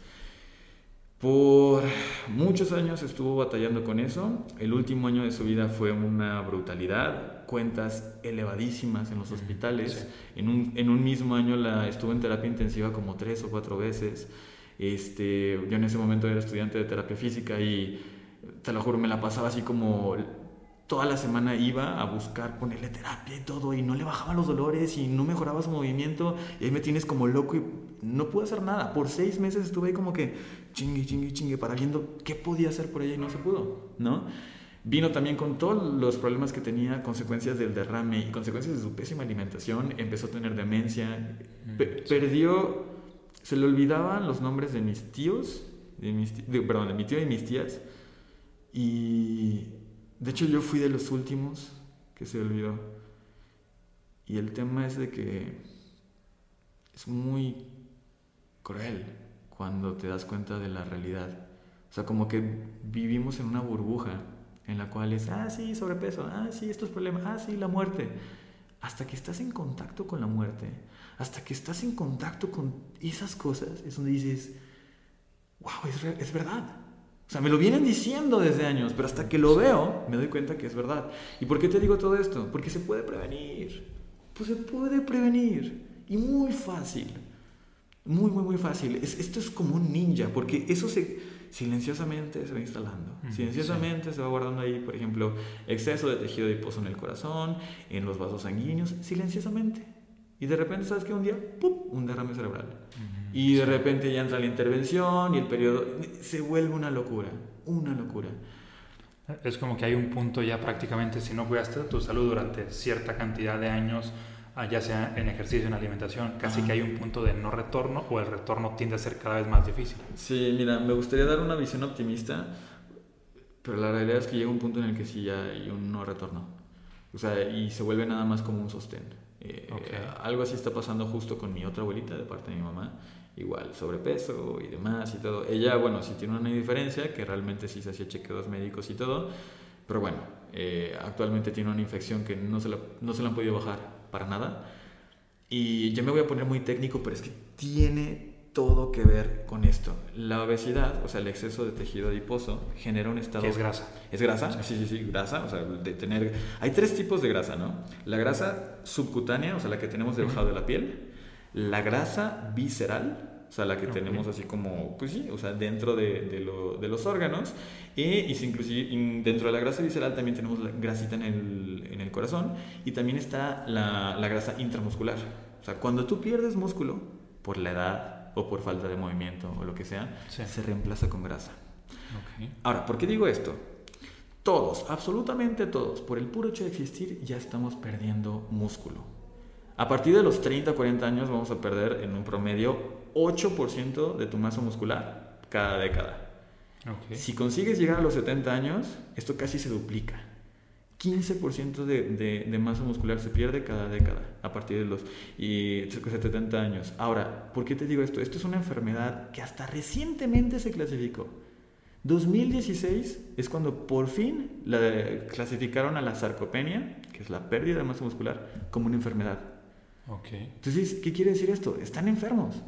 Por muchos años estuvo batallando con eso. El último año de su vida fue una brutalidad, cuentas elevadísimas en los hospitales. En, un, en, un, mismo año la, estuvo en terapia intensiva como tres o cuatro veces. Este, yo en ese momento era estudiante de terapia física y te lo juro, me la pasaba así como toda la semana iba a buscar ponerle terapia y todo y no le bajaban los dolores y no mejoraba su movimiento y ahí me tienes como loco y no pude hacer nada. Por seis meses estuve ahí como que chingue, chingue, chingue para viendo qué podía hacer por ella y no se pudo, ¿no? Vino también con todos los problemas que tenía, consecuencias del derrame y consecuencias de su pésima alimentación, empezó a tener demencia, mm, perdió, se le olvidaban los nombres de mis tíos, de mis, perdón, de mi tío y mis tías y de hecho, yo fui de los últimos que se olvidó. Y el tema es de que es muy cruel cuando te das cuenta de la realidad. O sea, como que vivimos en una burbuja en la cual es, ah, sí, sobrepeso, ah, sí, estos problemas, ah, sí, la muerte. Hasta que estás en contacto con la muerte, hasta que estás en contacto con esas cosas, es donde dices, wow, es, es verdad. O sea, me lo vienen diciendo desde años, pero hasta que lo veo me doy cuenta que es verdad. ¿Y por qué te digo todo esto? Porque se puede prevenir. Pues se puede prevenir. Y muy fácil. Muy, muy, muy fácil. esto es como un ninja, porque eso se, silenciosamente se va instalando. silenciosamente se va guardando ahí, por ejemplo, exceso de tejido adiposo en el corazón, en los vasos sanguíneos, silenciosamente. Y de repente, ¿sabes qué? Un día, ¡pum! Un derrame cerebral. Y de repente ya entra la intervención y el periodo se vuelve una locura, una locura. Es como que hay un punto ya prácticamente, si no cuidaste tu salud durante cierta cantidad de años, ah, ya sea en ejercicio, en alimentación, casi que hay un punto de no retorno o el retorno tiende a ser cada vez más difícil. Sí, mira, me gustaría dar una visión optimista, pero la realidad es que llega un punto en el que sí ya hay un no retorno. O sea, y se vuelve nada más como un sostén. Eh, algo así está pasando justo con mi otra abuelita de parte de mi mamá igual sobrepeso y demás y todo. Ella, bueno, sí tiene una diferencia, que realmente sí se hacía chequeos médicos y todo, pero bueno, eh, actualmente tiene una infección que no se, la, no se la han podido bajar para nada. Y ya me voy a poner muy técnico, pero es que tiene todo que ver con esto. La obesidad, o sea, el exceso de tejido adiposo, genera un estado... es grasa. ¿Es grasa? Sí, sí, sí, grasa. O sea, de tener... Hay tres tipos de grasa, ¿no? La grasa subcutánea, o sea, la que tenemos debajo de la piel la grasa visceral, o sea, la que tenemos así como, pues sí, o sea, dentro de, de, lo, de los órganos, y, y inclusive dentro de la grasa visceral también tenemos la grasita en el, en el corazón, y también está la, la, grasa intramuscular. O sea, cuando tú pierdes músculo, por la edad o por falta de movimiento o lo que sea, se reemplaza con grasa. Ahora, ¿por qué digo esto? Todos, absolutamente todos, por el puro hecho de existir, ya estamos perdiendo músculo. A partir de los 30 o 40 años vamos a perder en un promedio 8% de tu masa muscular cada década. Si consigues llegar a los 70 años, esto casi se duplica. 15% de, de, de, masa muscular se pierde cada década a partir de los y 70 años. Ahora, ¿por qué te digo esto? Esto es una enfermedad que hasta recientemente se clasificó. 2016 es cuando por fin la clasificaron a la sarcopenia, que es la pérdida de masa muscular, como una enfermedad. Okay. Entonces, ¿qué quiere decir esto? Están enfermos.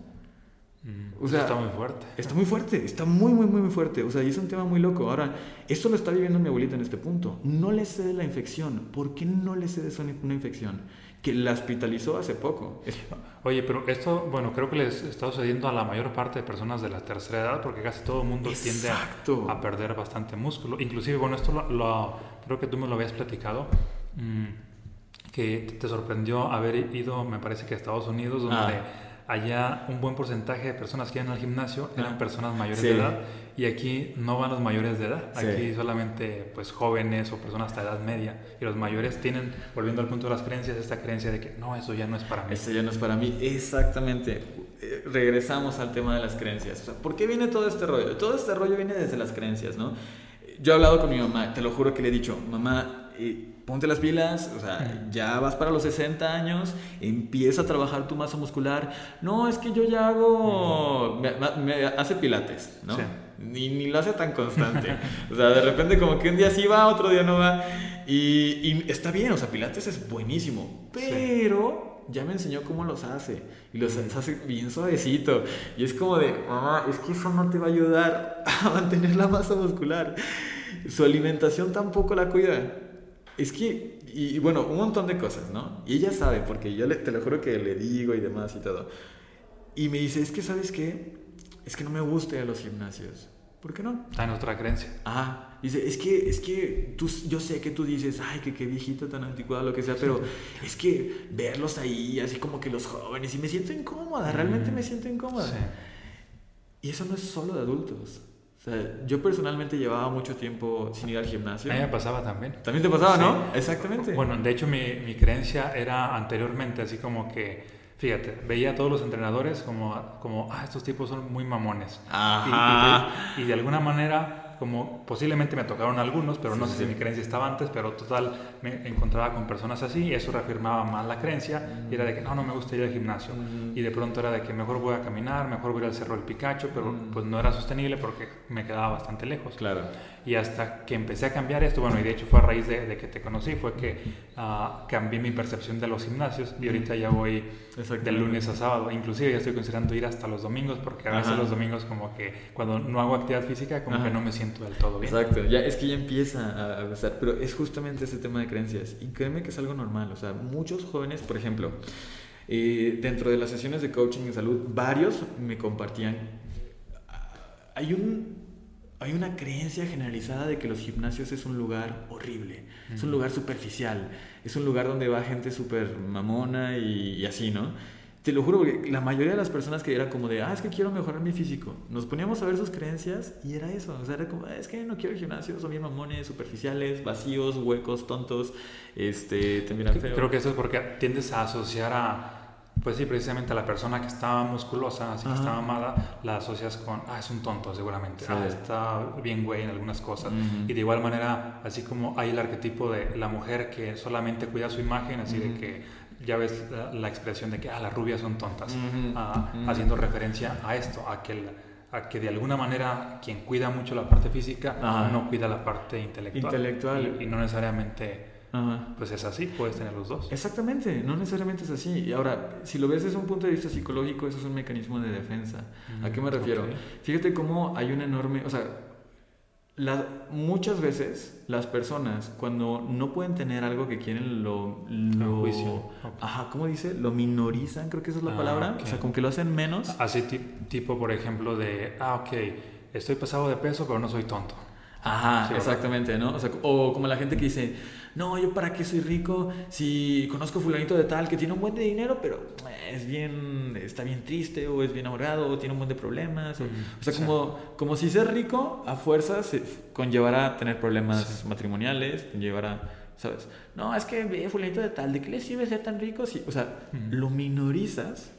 Mm, o sea, está muy fuerte. Está muy fuerte, está muy, muy, muy, muy fuerte. O sea, y es un tema muy loco. Ahora, esto lo está viviendo mi abuelita en este punto. No le cede la infección. ¿Por qué no le cede una infección? Que la hospitalizó hace poco. Oye, pero esto, bueno, creo que les está sucediendo a la mayor parte de personas de la tercera edad porque casi todo el mundo tiende a, perder bastante músculo. Inclusive, bueno, esto lo, creo que tú me lo habías platicado. Mm, que te sorprendió haber ido, me parece que a Estados Unidos, donde... Ah allá un buen porcentaje de personas que iban al gimnasio eran ah, personas mayores de edad y aquí no van los mayores de edad, aquí solamente pues jóvenes o personas hasta edad media y los mayores tienen, volviendo al punto de las creencias, esta creencia de que no, eso ya no es para mí. Eso ya no es para mí, exactamente. Eh, regresamos al tema de las creencias. O sea, ¿Por qué viene todo este rollo? Todo este rollo viene desde las creencias, ¿no? Yo he hablado con mi mamá, te lo juro que le he dicho, mamá, eh, ponte las pilas, o sea, ya vas para los 60 años, empieza a trabajar tu masa muscular. No, es que yo ya hago, me, hace pilates, ¿no? Ni, ni, lo hace tan constante. o sea, de repente como que un día sí va, otro día no va. Y, y está bien, o sea, pilates es buenísimo, pero ya me enseñó cómo los hace. Y los hace bien suavecito. Y es como de, mamá, es que eso no te va a ayudar a mantener la masa muscular. Su alimentación tampoco la cuida. Es que, y, bueno, un montón de cosas, ¿no? Y ella sabe, porque yo le, te lo juro que le digo y demás y todo. Y me dice, es que, ¿sabes qué? Es que no me gusta ir a los gimnasios. ¿Por qué no? Está en otra creencia. Ah, dice, es que, es que tú, yo sé que tú dices, ay, que qué viejito tan anticuado, lo que sea, pero es que verlos ahí, así como que los jóvenes, y me siento incómoda, realmente me siento incómoda. Sí. Y eso no es solo de adultos yo personalmente llevaba mucho tiempo sin ir al gimnasio. A mí me pasaba también. También te pasaba, ¿no? Exactamente. Bueno, de hecho mi, mi, creencia era anteriormente así como que, fíjate, veía a todos los entrenadores como, como ah, estos tipos son muy mamones. Ajá. y de alguna manera como posiblemente me tocaron algunos, pero no sé si mi creencia estaba antes, pero total me encontraba con personas así y eso reafirmaba más la creencia y era de que no, no me gusta ir al gimnasio y de pronto era de que mejor voy a caminar, mejor voy al Cerro del Picacho, pero pues no era sostenible porque me quedaba bastante lejos. Claro. Y hasta que empecé a cambiar esto, bueno, y de hecho fue a raíz de, que te conocí, fue que uh, cambié mi percepción de los gimnasios y ahorita ya voy de lunes a sábado, inclusive ya estoy considerando ir hasta los domingos porque a veces los domingos como que cuando no hago actividad física como que no me siento del todo bien. Exacto, ya, es que ya empieza a pasar, pero es justamente ese tema de creencias. Y créeme que es algo normal, o sea, muchos jóvenes, por ejemplo, eh, dentro de las sesiones de coaching en salud, varios me compartían, hay un hay una creencia generalizada de que los gimnasios es un lugar horrible, es un lugar superficial, es un lugar donde va gente súper mamona y, y, así, ¿no? Te lo juro, porque la mayoría de las personas que era como de, ah, es que quiero mejorar mi físico, nos poníamos a ver sus creencias y era eso. O sea, era como, ah, es que no quiero gimnasio, son bien mamones, superficiales, vacíos, huecos, tontos, este, te miran feo. Creo que eso es porque tiendes a asociar a, pues sí, precisamente a la persona que estaba musculosa, así que está mamada, la asocias con, ah, es un tonto seguramente, ah, está bien güey en algunas cosas. Y de igual manera, así como hay el arquetipo de la mujer que solamente cuida su imagen, así de que ya ves la, expresión de que ah, las rubias son tontas, ah, haciendo referencia a esto, a que, a que de alguna manera quien cuida mucho la parte física no cuida la parte intelectual. Intelectual. Y, no necesariamente pues es así, puedes tener los dos. Exactamente, no necesariamente es así. Y ahora, si lo ves desde un punto de vista psicológico, eso es un mecanismo de defensa. ¿A qué me refiero? Fíjate cómo hay un enorme, o sea, muchas veces las personas cuando no pueden tener algo que quieren lo, lo juicio. ajá cómo dice lo minorizan creo que esa es la ah, palabra. o sea como que lo hacen menos. Así tipo por ejemplo de ah ok estoy pasado de peso pero no soy tonto. Ajá exactamente no o, sea, o como la gente que dice no, yo para qué soy rico si conozco fulanito de tal que tiene un buen de dinero, pero es bien, está bien triste o es bien ahorrado o tiene un buen de problemas. O, sea, como, como si ser rico a fuerzas conllevará tener problemas matrimoniales, conllevará, ¿sabes? No, es que ve fulanito de tal, ¿de qué le sirve ser tan rico? Si, o sea, lo minorizas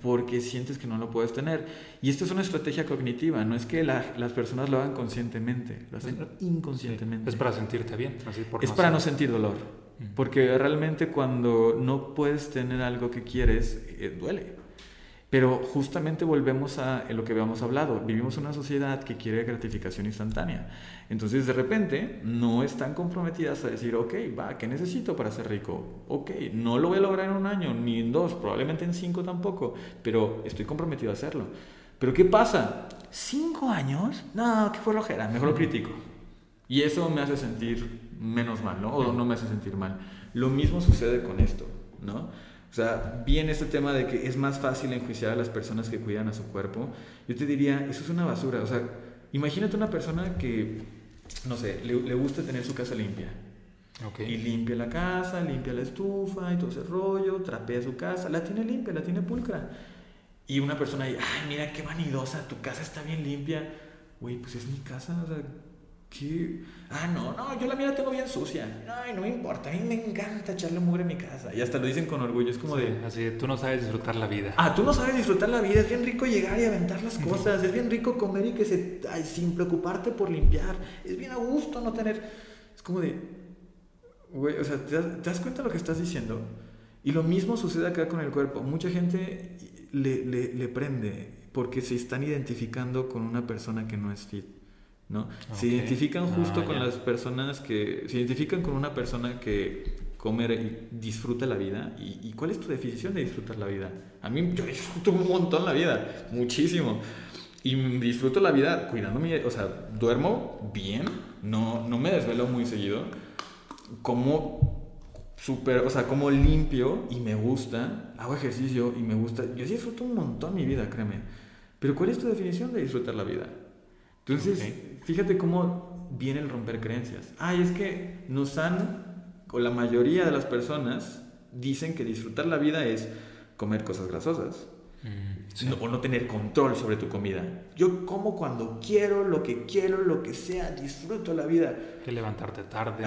Porque sientes que no lo puedes tener. Y esto es una estrategia cognitiva, no es que las personas lo hagan conscientemente, lo hacen inconscientemente. Es para sentirte bien. es para no sentir dolor. Porque realmente cuando no puedes tener algo que quieres, eh, duele. Pero justamente volvemos a lo que habíamos hablado. Vivimos una sociedad que quiere gratificación instantánea. Entonces, de repente, no están comprometidas a decir, ok, va, ¿qué necesito para ser rico? Ok, no lo voy a lograr en un año, ni en dos, probablemente en cinco tampoco, pero estoy comprometido a hacerlo. Pero ¿qué pasa? ¿Cinco años? No, qué fue flojera, mejor lo critico. Y eso me hace sentir menos mal, ¿no? O no me hace sentir mal. Lo mismo sucede con esto, ¿no? O sea, bien este tema de que es más fácil enjuiciar a las personas que cuidan a su cuerpo, yo te diría, eso es una basura. O sea, imagínate una persona que, no sé, le, gusta tener su casa limpia. Y limpia la casa, limpia la estufa y todo ese rollo, trapea su casa, la tiene limpia, la tiene pulcra. Y una persona dice, ay, mira qué vanidosa, tu casa está bien limpia. Güey, pues es mi casa, o sea, ¿Qué? Ah, no, no, yo la mía la tengo bien sucia. Ay, no me importa, a mí me encanta echarle mugre a mi casa. Y hasta lo dicen con orgullo, es como de... Así, tú no sabes disfrutar la vida. Ah, tú no sabes disfrutar la vida, es bien rico llegar y aventar las cosas, es bien rico comer y que se... Ay, sin preocuparte por limpiar, es bien a gusto no tener... Es como de... Güey, o sea, ¿te das, cuenta de lo que estás diciendo? Y lo mismo sucede acá con el cuerpo. Mucha gente le, le, le prende porque se están identificando con una persona que no es fit. ¿No? Se identifican ah, justo con las personas que... Se identifican con una persona que come y disfruta la vida. ¿Y, cuál es tu definición de disfrutar la vida? A mí yo disfruto un montón la vida, muchísimo. Y disfruto la vida cuidándome, o sea, duermo bien, no, no me desvelo muy seguido, como súper, o sea, como limpio y me gusta, hago ejercicio y me gusta. Yo disfruto un montón mi vida, créeme. Pero ¿cuál es tu definición de disfrutar la vida? Entonces, fíjate cómo viene el romper creencias. Ay, es que nos han, o la mayoría de las personas, dicen que disfrutar la vida es comer cosas grasosas. Mm, o no tener control sobre tu comida. Yo como cuando quiero, lo que quiero, lo que sea, disfruto la vida. Que levantarte tarde.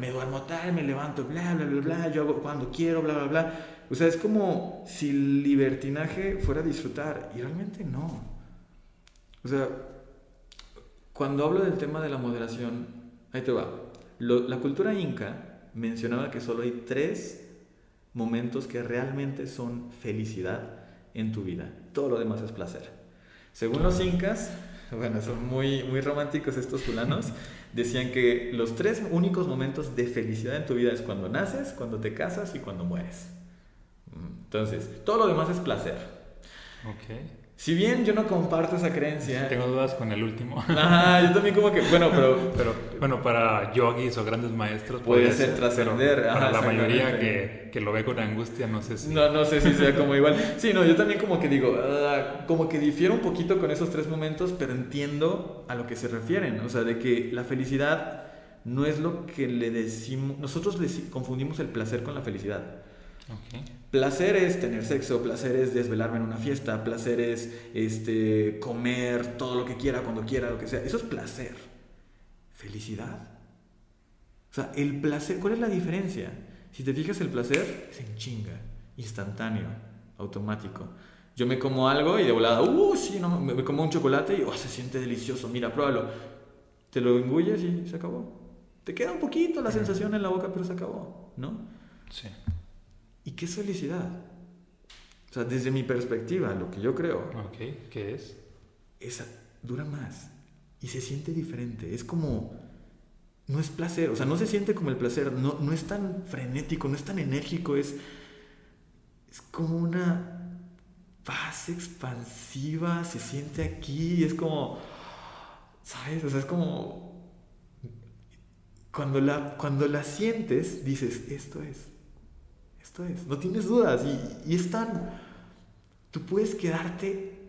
me duermo tarde, me levanto, bla, bla, bla, bla, yo hago cuando quiero, bla, bla, bla. O sea, es como si el libertinaje fuera disfrutar, y realmente no. O sea, cuando hablo del tema de la moderación, ahí te va. la cultura inca mencionaba que solo hay tres momentos que realmente son felicidad en tu vida. Todo lo demás es placer. Según los incas, bueno, son muy, muy románticos estos fulanos, decían que los tres únicos momentos de felicidad en tu vida es cuando naces, cuando te casas y cuando mueres. Entonces, todo lo demás es placer. Okay. Si bien yo no comparto esa creencia. Tengo dudas con el último. Ajá, yo también como que, bueno, pero... pero bueno, para yogis o grandes maestros puede ser trascender. Para la mayoría que, que, lo ve con angustia, no sé si... No, no sé si sea como igual. Sí, no, yo también como que digo, ah, como que difiero un poquito con esos tres momentos, pero entiendo a lo que se refieren. O sea, de que la felicidad no es lo que le decimos... Nosotros le confundimos el placer con la felicidad. Placer es tener sexo, placer es desvelarme en una fiesta, placer es este, comer todo lo que quiera, cuando quiera, lo que sea. Eso es placer. Felicidad. O sea, el placer, ¿cuál es la diferencia? Si te fijas, el placer es en chinga, instantáneo, automático. Yo me como algo y de volada, uh, sí, no, me como un chocolate y oh, se siente delicioso, mira, pruébalo. Te lo engulles y se acabó. Te queda un poquito la sensación en la boca, pero se acabó, ¿no? Sí. ¿Y qué es felicidad? O sea, desde mi perspectiva, lo que yo creo. Ok, ¿qué es? Esa dura más y se siente diferente. Es como. No es placer, o sea, no se siente como el placer, no, no es tan frenético, no es tan enérgico, es. Es como una paz expansiva, se siente aquí, es como. ¿Sabes? O sea, es como. Cuando la, cuando la sientes, dices, esto es. Esto es, no tienes dudas. Y, y es tan... Tú puedes quedarte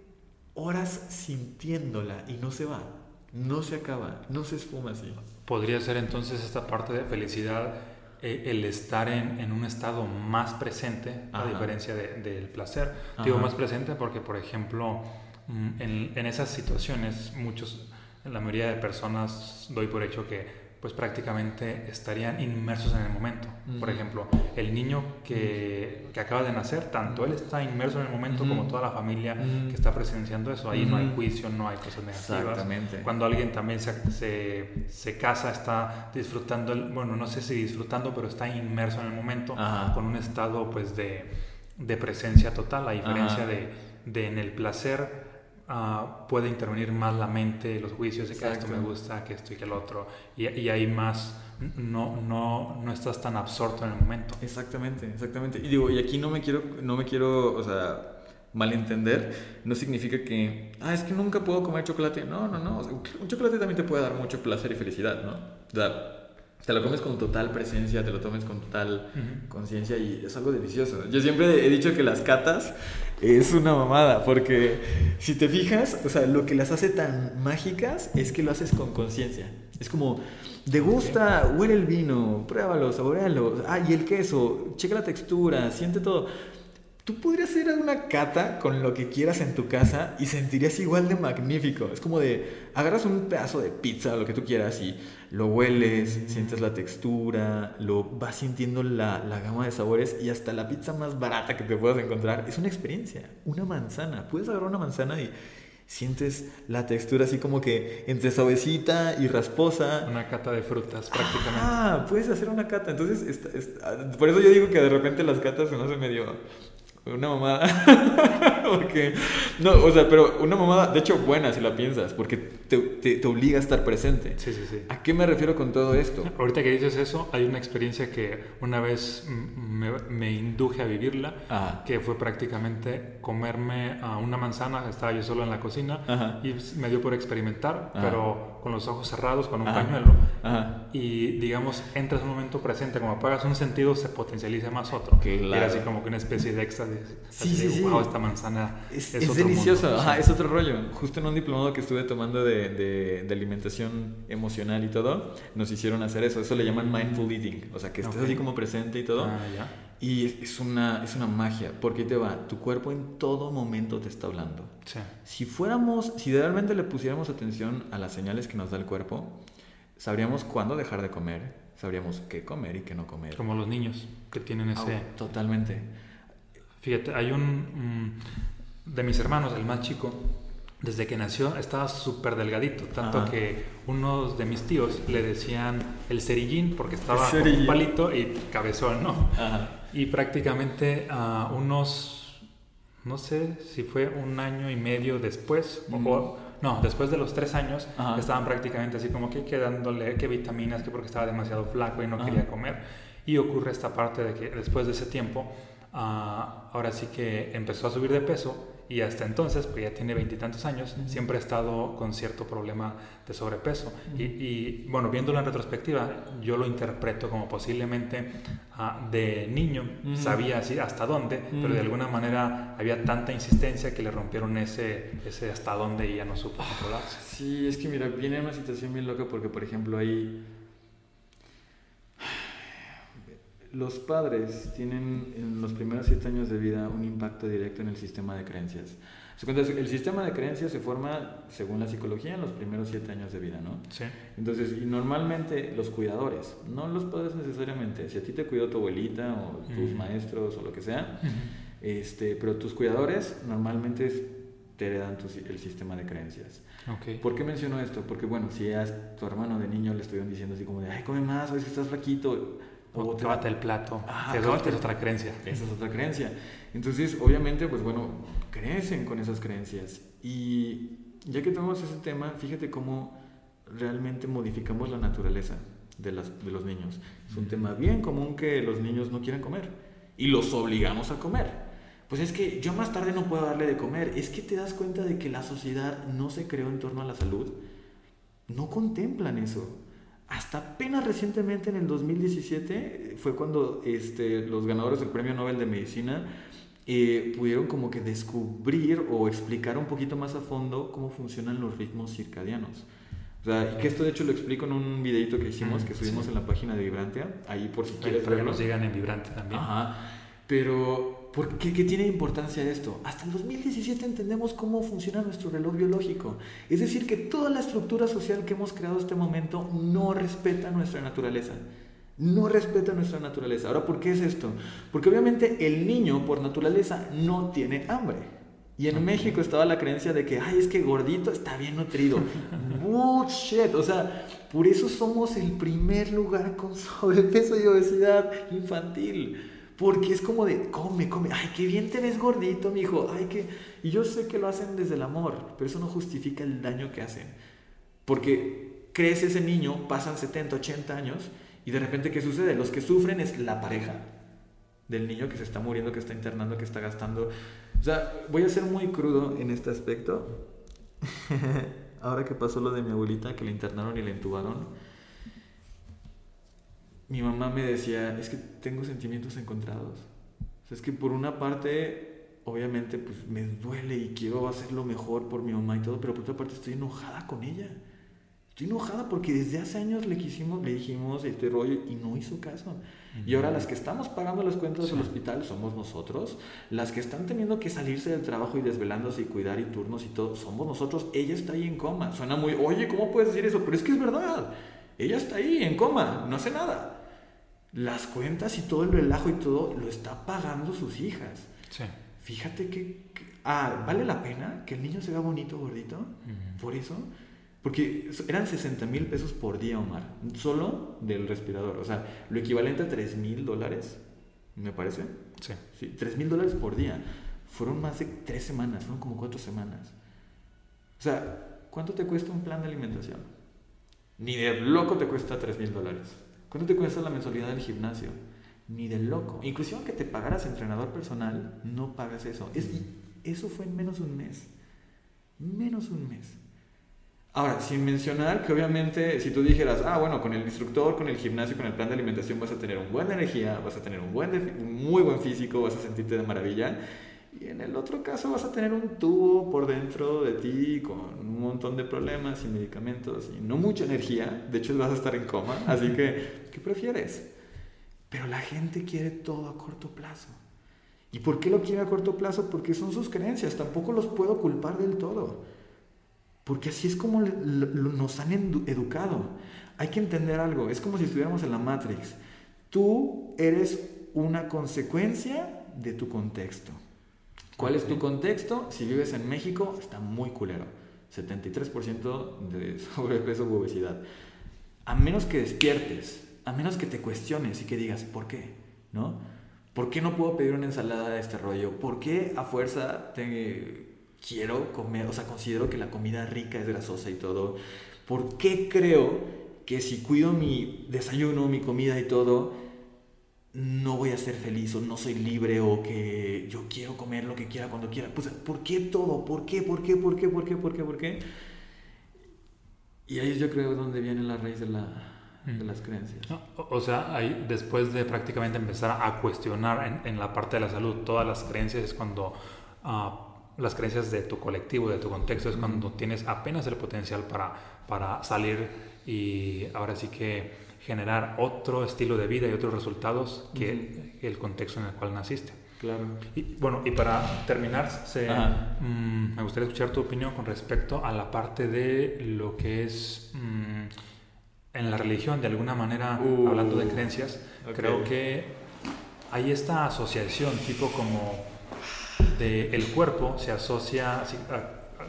horas sintiéndola y no se va, no se acaba, no se esfuma así. Podría ser entonces esta parte de felicidad eh, el estar en, en, un estado más presente, a diferencia del placer. Digo más presente porque, por ejemplo, mm, en, en, esas situaciones, muchos, la mayoría de personas doy por hecho que pues prácticamente estarían inmersos en el momento. Por ejemplo, el niño que, que, acaba de nacer, tanto él está inmerso en el momento como toda la familia que está presenciando eso. Ahí no hay juicio, no hay cosas negativas. Exactamente. Cuando alguien también se, se, se, casa, está disfrutando, bueno, no sé si disfrutando, pero está inmerso en el momento con un estado pues de, de presencia total, a diferencia de, de en el placer Ah, puede intervenir más la mente, los juicios de que esto me gusta, que esto y que el otro, y, y ahí más no, no, no estás tan absorto en el momento. Exactamente, exactamente. Y digo, y aquí no me quiero, no me quiero, o sea, malentender, no significa que, ah, es que nunca puedo comer chocolate. No, no, no. un chocolate también te puede dar mucho placer y felicidad, ¿no? O sea, te lo comes con total presencia, te lo tomes con total conciencia y es algo delicioso. Yo siempre he dicho que las catas es una mamada, porque si te fijas, o sea, lo que las hace tan mágicas es que lo haces con conciencia. Es como, degusta, huele el vino, pruébalo, saborealo, ah, y el queso, checa la textura, siente todo. Tú podrías hacer una cata con lo que quieras en tu casa y sentirías igual de magnífico. Es como de, agarras un pedazo de pizza, lo que tú quieras, y lo hueles, sientes la textura, lo vas sintiendo la, la, gama de sabores y hasta la pizza más barata que te puedas encontrar. Es una experiencia, una manzana. Puedes agarrar una manzana y sientes la textura así como que entre suavecita y rasposa. Una cata de frutas prácticamente. Ah, puedes hacer una cata. Entonces, por eso yo digo que de repente las catas se me hacen medio una mamada. porque. No, o sea, pero una mamada, de hecho, buena si la piensas, porque te, te, obliga a estar presente. Sí, sí, sí. ¿A qué me refiero con todo esto? Ahorita que dices eso, hay una experiencia que una vez me, me induje a vivirla, que fue prácticamente comerme una manzana. Estaba yo solo en la cocina y me dio por experimentar, pero con los ojos cerrados, con un pañuelo. Y digamos, entras en un momento presente, como apagas un sentido, se potencializa más otro. Y era así como que una especie de éxtasis Sí, sí, sí. Wow, esta manzana es, es, delicioso. es otro rollo. Justo en un diplomado que estuve tomando de, de, alimentación emocional y todo, nos hicieron hacer eso. Eso le llaman mindful eating. O sea, que estés así como presente y todo. Ah, y es una, es una magia, porque te va, tu cuerpo en todo momento te está hablando. Sí. Si fuéramos, si realmente le pusiéramos atención a las señales que nos da el cuerpo, sabríamos cuándo dejar de comer, sabríamos qué comer y qué no comer. Como los niños que tienen ese... totalmente. Fíjate, hay un, de mis hermanos, el más chico, desde que nació estaba súper delgadito, tanto que unos de mis tíos le decían el cerillín porque estaba con un palito y cabezón, ¿no? Y prácticamente a unos, no sé si fue un año y medio después, o, no, después de los tres años, estaban prácticamente así como que quedándole que vitaminas, que porque estaba demasiado flaco y no quería comer. Y ocurre esta parte de que después de ese tiempo, Ah, ahora sí que empezó a subir de peso y hasta entonces, pues ya tiene veintitantos años, siempre ha estado con cierto problema de sobrepeso. y, bueno, viéndolo en retrospectiva, yo lo interpreto como posiblemente ah, de niño, sabía así hasta dónde, pero de alguna manera había tanta insistencia que le rompieron ese, ese hasta dónde y ya no supo controlarse. Sí, es que mira, viene una situación bien loca porque, por ejemplo, hay los padres tienen en los primeros siete años de vida un impacto directo en el sistema de creencias. El sistema de creencias se forma, según la psicología, en los primeros siete años de vida, ¿no? Sí. Entonces, y normalmente los cuidadores, no los padres necesariamente, si a ti te cuidó tu abuelita o tus maestros o lo que sea, este, pero tus cuidadores normalmente te heredan el sistema de creencias. Okay. ¿Por qué menciono esto? Porque, bueno, si a tu hermano de niño le estuvieron diciendo así como de, ay, come más, veces estás flaquito, o te el plato. Esa es otra creencia. Esa es otra creencia. Entonces, obviamente, pues bueno, crecen con esas creencias. Y ya que tomamos ese tema, fíjate cómo realmente modificamos la naturaleza de, las, de los niños. Es un tema bien común que los niños no quieren comer y los obligamos a comer. Pues es que yo más tarde no puedo darle de comer. Es que te das cuenta de que la sociedad no se creó en torno a la salud. No contemplan eso. Hasta apenas recientemente, en el 2017, fue cuando este, los ganadores del Premio Nobel de Medicina eh, pudieron como que descubrir o explicar un poquito más a fondo cómo funcionan los ritmos circadianos. O sea, y que esto de hecho lo explico en un videito que hicimos, que subimos en la página de Vibrantia, ahí por si quieres Para que nos sigan en Vibrante también. Ajá. Pero ¿por qué, ¿qué tiene importancia esto? Hasta el 2017 entendemos cómo funciona nuestro reloj biológico. Es decir, que toda la estructura social que hemos creado hasta este momento no respeta nuestra naturaleza. No respeta nuestra naturaleza. Ahora, ¿por qué es esto? Porque obviamente el niño por naturaleza no tiene hambre. Y en México estaba la creencia de que, ay, es que gordito está bien nutrido. Bullshit. O sea, por eso somos el primer lugar con sobrepeso y obesidad infantil. Porque es como de, come, come. Ay, qué bien te ves gordito, mi hijo. Ay, que... Y yo sé que lo hacen desde el amor, pero eso no justifica el daño que hacen. Porque crece ese niño, pasan 70, 80 años, y de repente, ¿qué sucede? Los que sufren es la pareja del niño que se está muriendo, que está internando, que está gastando o sea, voy a ser muy crudo en este aspecto. Ahora que pasó lo de mi abuelita, que la internaron y la entubaron, mi mamá me decía, es que tengo sentimientos encontrados. O sea, es que por una parte, obviamente, pues me duele y quiero hacer lo mejor por mi mamá y todo, pero por otra parte estoy enojada con ella. Estoy enojada porque desde hace años le quisimos, le dijimos este rollo y no hizo caso. Y ahora las que estamos pagando las cuentas del hospital somos nosotros. Las que están teniendo que salirse del trabajo y desvelándose y cuidar y turnos y todo, somos nosotros. Ella está ahí en coma. Suena muy, oye, ¿cómo puedes decir eso? Pero es que es verdad. Ella está ahí en coma, no hace nada. Las cuentas y todo el relajo y todo lo está pagando sus hijas. Sí. Fíjate que, ah, ¿vale la pena que el niño se vea bonito, gordito? Por eso. Porque eran 60 mil pesos por día, Omar, solo del respirador. O sea, lo equivalente a 3 mil dólares, me parece. Sí. sí 3 mil dólares por día. Fueron más de 3 semanas, fueron como 4 semanas. O sea, ¿cuánto te cuesta un plan de alimentación? Ni de loco te cuesta 3 mil dólares. ¿Cuánto te cuesta la mensualidad del gimnasio? Ni de loco. Inclusive aunque te pagaras entrenador personal, no pagas eso. Es, eso fue en menos un mes. Menos un mes. Ahora, sin mencionar que obviamente si tú dijeras, ah, bueno, con el instructor, con el gimnasio, con el plan de alimentación vas a tener una buena energía, vas a tener un, buen muy buen físico, vas a sentirte de maravilla. Y en el otro caso vas a tener un tubo por dentro de ti con un montón de problemas y medicamentos y no mucha energía. De hecho, vas a estar en coma. Así que, ¿qué prefieres? Pero la gente quiere todo a corto plazo. ¿Y por qué lo quiere a corto plazo? Porque son sus creencias. Tampoco los puedo culpar del todo. Porque así es como nos han educado. Hay que entender algo, es como si estuviéramos en la Matrix. Tú eres una consecuencia de tu contexto. ¿Cuál es tu contexto? Si vives en México, está muy culero. 73% de sobrepeso u obesidad. A menos que despiertes, a menos que te cuestiones y que digas, ¿por qué? ¿No? ¿Por qué no puedo pedir una ensalada de este rollo? ¿Por qué a fuerza te quiero comer, o sea, considero que la comida rica es grasosa y todo. ¿Por qué creo que si cuido mi desayuno, mi comida y todo, no voy a ser feliz o no soy libre o que yo quiero comer lo que quiera cuando quiera? Pues, ¿por qué todo? ¿Por qué? ¿Por qué? ¿Por qué? ¿Por qué? ¿Por qué? ¿Por qué? Y ahí yo creo donde viene la raíz de, la, de las creencias. O sea, ahí, después de prácticamente empezar a cuestionar en, en, la parte de la salud todas las creencias es cuando... Uh, las creencias de tu colectivo, de tu contexto, es cuando tienes apenas el potencial para, para salir y ahora sí que generar otro estilo de vida y otros resultados que el contexto en el cual naciste. Claro. Y, bueno, y para terminar, mm, me gustaría escuchar tu opinión con respecto a la parte de lo que es mm, en la religión, de alguna manera, uh, hablando de creencias, creo que hay esta asociación tipo como del el cuerpo se asocia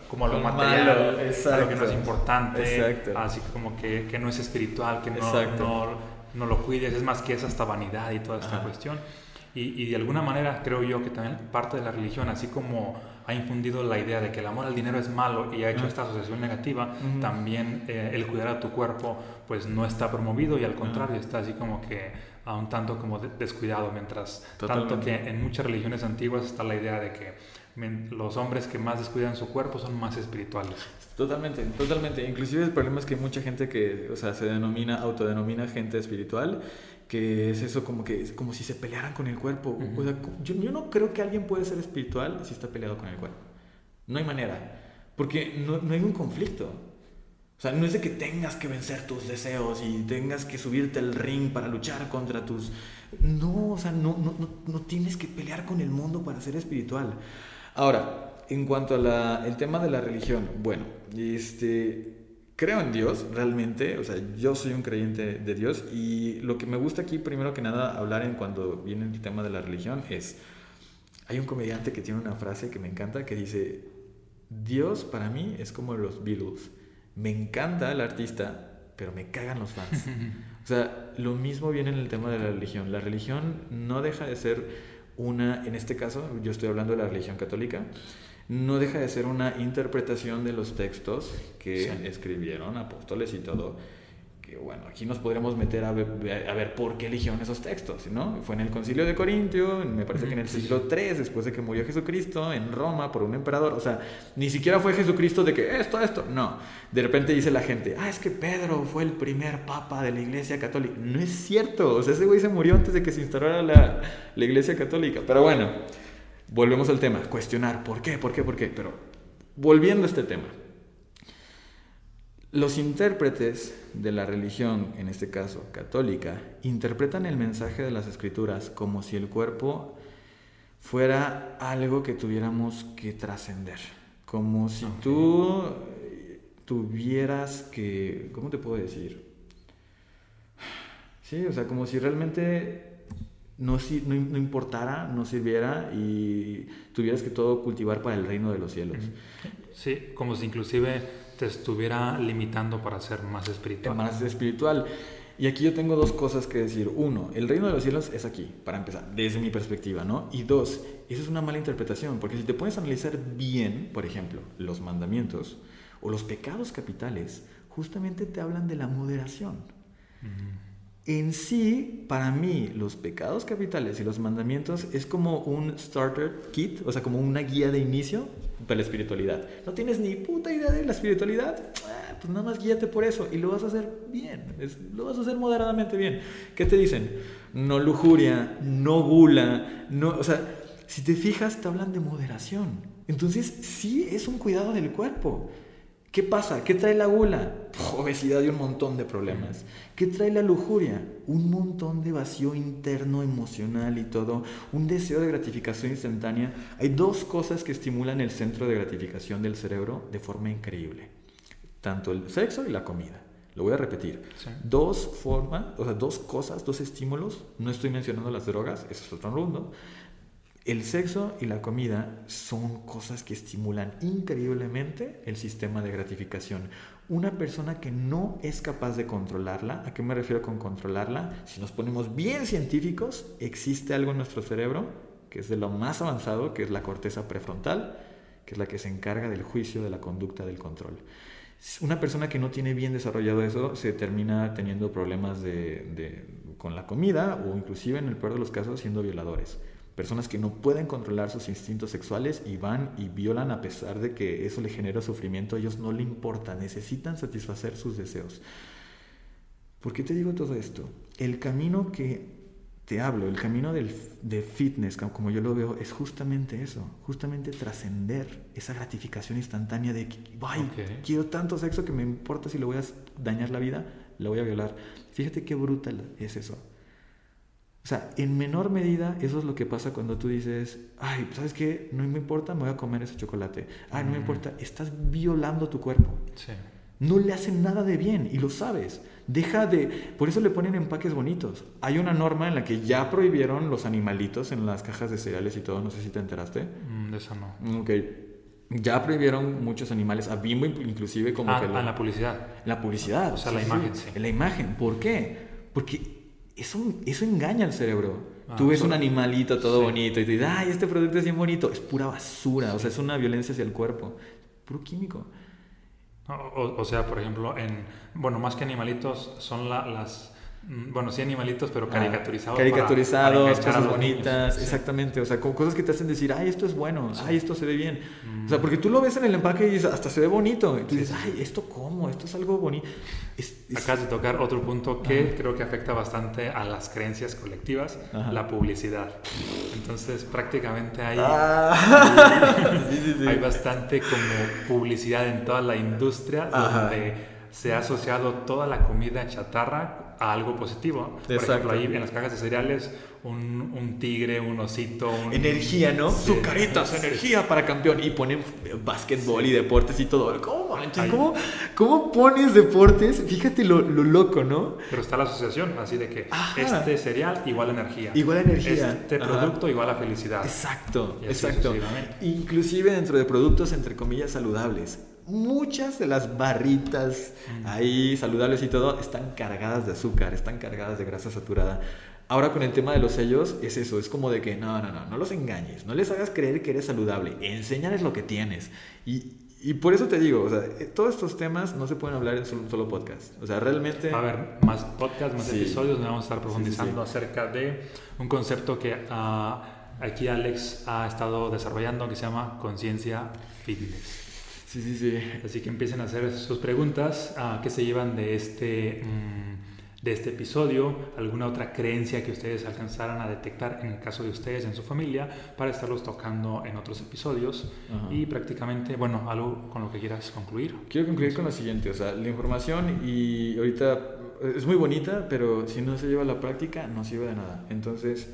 como a lo material, a lo que no es importante, así como que, que, no es espiritual, que no, no, no, lo cuides, es más que es hasta vanidad y toda esta cuestión. Y, y, de alguna manera creo yo que también parte de la religión, así como ha infundido la idea de que el amor al dinero es malo y ha hecho esta asociación negativa, también eh, el cuidar a tu cuerpo pues no está promovido y al contrario está así como que a un tanto como descuidado, mientras tanto que en muchas religiones antiguas está la idea de que los hombres que más descuidan su cuerpo son más espirituales. Totalmente, totalmente. Inclusive el problema es que mucha gente que, o sea, se denomina, autodenomina gente espiritual, que es eso como que como si se pelearan con el cuerpo. O sea, yo, yo, no creo que alguien puede ser espiritual si está peleado con el cuerpo. No hay manera, porque no, no hay un conflicto. O sea, no es de que tengas que vencer tus deseos y tengas que subirte al ring para luchar contra tus No, o sea, no, no, no, no tienes que pelear con el mundo para ser espiritual. Ahora, en cuanto al tema de la religión, bueno, este, creo en Dios realmente, o sea, yo soy un creyente de Dios y lo que me gusta aquí, primero que nada, hablar en cuando viene el tema de la religión es, hay un comediante que tiene una frase que me encanta que dice, Dios para mí es como los Beatles, me encanta el artista, pero me cagan los fans. O sea, lo mismo viene en el tema de la religión. La religión no deja de ser una, en este caso, yo estoy hablando de la religión católica, no deja de ser una interpretación de los textos que escribieron apóstoles y todo. Que bueno, aquí nos podremos meter a ver, a ver, por qué eligieron esos textos, ¿no? Fue en el concilio de Corintio, me parece que en el siglo III, después de que murió Jesucristo, en Roma, por un emperador. O sea, ni siquiera fue Jesucristo de que esto, esto. No. De repente dice la gente, ah, es que Pedro fue el primer papa de la iglesia católica. No es cierto. O sea, ese güey se murió antes de que se instaurara la, la iglesia católica. Pero bueno volvemos al tema, cuestionar, ¿por qué? ¿Por qué? ¿Por qué? Pero volviendo a este tema, los intérpretes de la religión, en este caso católica, interpretan el mensaje de las escrituras como si el cuerpo fuera algo que tuviéramos que trascender, como si tú tuvieras que, ¿cómo te puedo decir? Sí, o sea, como si realmente no, no, no, importara, no sirviera y tuvieras que todo cultivar para el reino de los cielos. Sí, como si inclusive te estuviera limitando para ser más espiritual. Más espiritual. Y aquí yo tengo dos cosas que decir. Uno, el reino de los cielos es aquí, para empezar, desde mi perspectiva, ¿no? Y dos, eso es una mala interpretación, porque si te pones a analizar bien, por ejemplo, los mandamientos o los pecados capitales, justamente te hablan de la moderación. En sí, para mí, los pecados capitales y los mandamientos es como un starter kit, o sea, como una guía de inicio para la espiritualidad. No tienes ni puta idea de la espiritualidad, ah, pues nada más guíate por eso y lo vas a hacer bien, lo vas a hacer moderadamente bien. ¿Qué te dicen? No lujuria, no gula, no, o sea, si te fijas, te hablan de moderación. Entonces, sí es un cuidado del cuerpo. ¿Qué pasa? ¿Qué trae la gula? Obesidad y un montón de problemas. ¿Qué trae la lujuria? Un montón de vacío interno, emocional y todo. Un deseo de gratificación instantánea. Hay dos cosas que estimulan el centro de gratificación del cerebro de forma increíble. Tanto el sexo y la comida. Lo voy a repetir. Dos formas, o sea, dos cosas, dos estímulos. No estoy mencionando las drogas, eso es otro mundo. El sexo y la comida son cosas que estimulan increíblemente el sistema de gratificación. Una persona que no es capaz de controlarla, ¿a qué me refiero con controlarla? Si nos ponemos bien científicos, existe algo en nuestro cerebro que es de lo más avanzado, que es la corteza prefrontal, que es la que se encarga del juicio, de la conducta, del control. Una persona que no tiene bien desarrollado eso se termina teniendo problemas con la comida o inclusive en el peor de los casos siendo violadores. Personas que no pueden controlar sus instintos sexuales y van y violan a pesar de que eso le genera sufrimiento, a ellos no le importa, necesitan satisfacer sus deseos. ¿Por qué te digo todo esto? El camino que te hablo, el camino del, de fitness, como yo lo veo, es justamente eso, justamente trascender esa gratificación instantánea de, ay, quiero tanto sexo que me importa si le voy a dañar la vida, la voy a violar. Fíjate qué brutal es eso. O sea, en menor medida, eso es lo que pasa cuando tú dices, ay, ¿sabes qué? No me importa, me voy a comer ese chocolate. Ay, no me mm. importa, estás violando tu cuerpo. Sí. No le hacen nada de bien y lo sabes. Deja de... Por eso le ponen empaques bonitos. Hay una norma en la que ya prohibieron los animalitos en las cajas de cereales y todo, no sé si te enteraste. Mm, de eso no. Ok. Ya prohibieron muchos animales, a Bimbo inclusive como ah, que... La, la publicidad. La publicidad. O sea, la imagen, sí. La imagen. ¿Por qué? Porque eso, eso engaña al cerebro. Ah, Tú ves un animalito todo bonito y te dices, ay, este producto es bien bonito. Es pura basura, o sea, es una violencia hacia el cuerpo. Puro químico. O, sea, por ejemplo, en, bueno, más que animalitos, son las bueno, sí animalitos, pero ah, caricaturizados. caricaturizados, cosas bonitas, exactamente. O sea, con cosas que te hacen decir, ay, esto es bueno, ay, esto se ve bien. O sea, mm. porque tú lo ves en el empaque y dices, hasta se ve bonito. Y tú dices, ay, ¿esto cómo? Esto es algo bonito. Acabas de tocar otro punto que creo que afecta bastante a las creencias colectivas, la publicidad. Entonces, prácticamente hay, ah. hay, bastante como publicidad en toda la industria donde se ha asociado toda la comida chatarra a algo positivo. Por Exacto. ejemplo, ahí en las cajas de cereales, un, un tigre, un osito, un... Energía, ¿no? Sí. Sucaritas, Sí. energía para campeón. Y ponen básquetbol y deportes y todo. ¿Cómo manches? ¿Cómo, cómo pones deportes? Fíjate lo, lo loco, ¿no? Pero está la asociación, así de que Ajá. este cereal igual energía. Igual energía. Este Ajá. producto igual a felicidad. Exacto, Y exacto. Inclusive dentro de productos, entre comillas, saludables. Muchas de las barritas ahí saludables y todo están cargadas de azúcar, están cargadas de grasa saturada. Ahora con el tema de los sellos es eso, es como de que no, no, no, no los engañes, no les hagas creer que eres saludable, enséñales lo que tienes. Y, y por eso te digo, o sea, eh, todos estos temas no se pueden hablar en un solo podcast. O sea, realmente... Va a haber más podcasts, más Sí. episodios donde vamos a estar profundizando Sí, sí, acerca de un concepto que ah, aquí Alex ha estado desarrollando que se llama conciencia fitness. Sí, sí, sí. Así que empiecen a hacer sus preguntas, ah, qué se llevan de este, mm, de este episodio, alguna otra creencia que ustedes alcanzaran a detectar en el caso de ustedes, en su familia, para estarlos tocando en otros episodios. Ajá. Y prácticamente, bueno, algo con lo que quieras concluir. Quiero concluir con lo siguiente, o sea, la información y ahorita es muy bonita, pero si no se lleva a la práctica no sirve de nada. Entonces,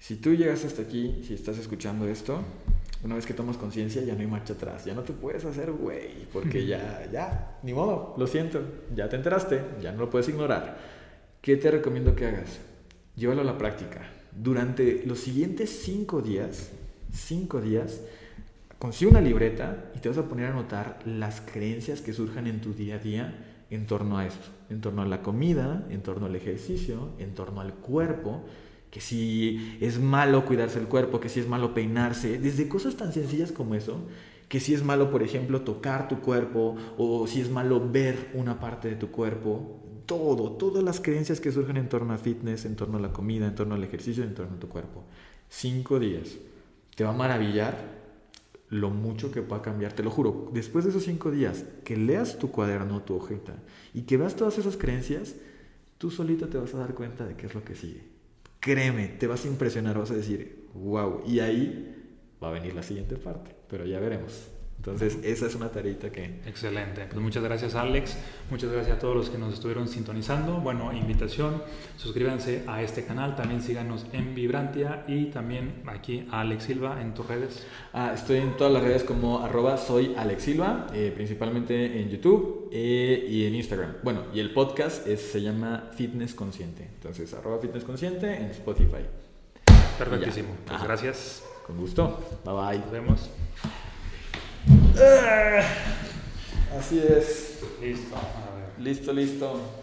si tú llegas hasta aquí, si estás escuchando esto, una vez que tomas conciencia ya no hay marcha atrás, ya no te puedes hacer güey, porque ya, ya, ni modo, lo siento, ya te enteraste, ya no lo puedes ignorar. ¿Qué te recomiendo que hagas? Llévalo a la práctica. Durante los siguientes cinco días, cinco días, consigue una libreta y te vas a poner a anotar las creencias que surjan en tu día a día en torno a esto, en torno a la comida, en torno al ejercicio, en torno al cuerpo, que si es malo cuidarse el cuerpo, que si es malo peinarse, desde cosas tan sencillas como eso, que si es malo, por ejemplo, tocar tu cuerpo o si es malo ver una parte de tu cuerpo, todo, todas las creencias que surgen en torno a fitness, en torno a la comida, en torno al ejercicio, en torno a tu cuerpo. Cinco días. Te va a maravillar lo mucho que va a cambiar, te lo juro. Después de esos cinco días, que leas tu cuaderno, tu hojita, y que veas todas esas creencias, tú solito te vas a dar cuenta de qué es lo que sigue. Créeme, te vas a impresionar, vas a decir, wow, y ahí va a venir la siguiente parte, pero ya veremos. Entonces, esa es una tareita que... Excelente. Pues muchas gracias Alex, muchas gracias a todos los que nos estuvieron sintonizando. Bueno, invitación, suscríbanse a este canal, también síganos en Vibrantia y también aquí a Alex Silva en tus redes. Ah, estoy en todas las redes como arroba soy Alex Silva, eh, principalmente en YouTube eh, y en Instagram. Bueno, y el podcast es- se llama Fitness Consciente. Entonces, arroba Fitness Consciente en Spotify. Perfectísimo. Pues gracias. Con gusto. Bye bye. Nos vemos. Así es. Listo. A ver. Listo, listo.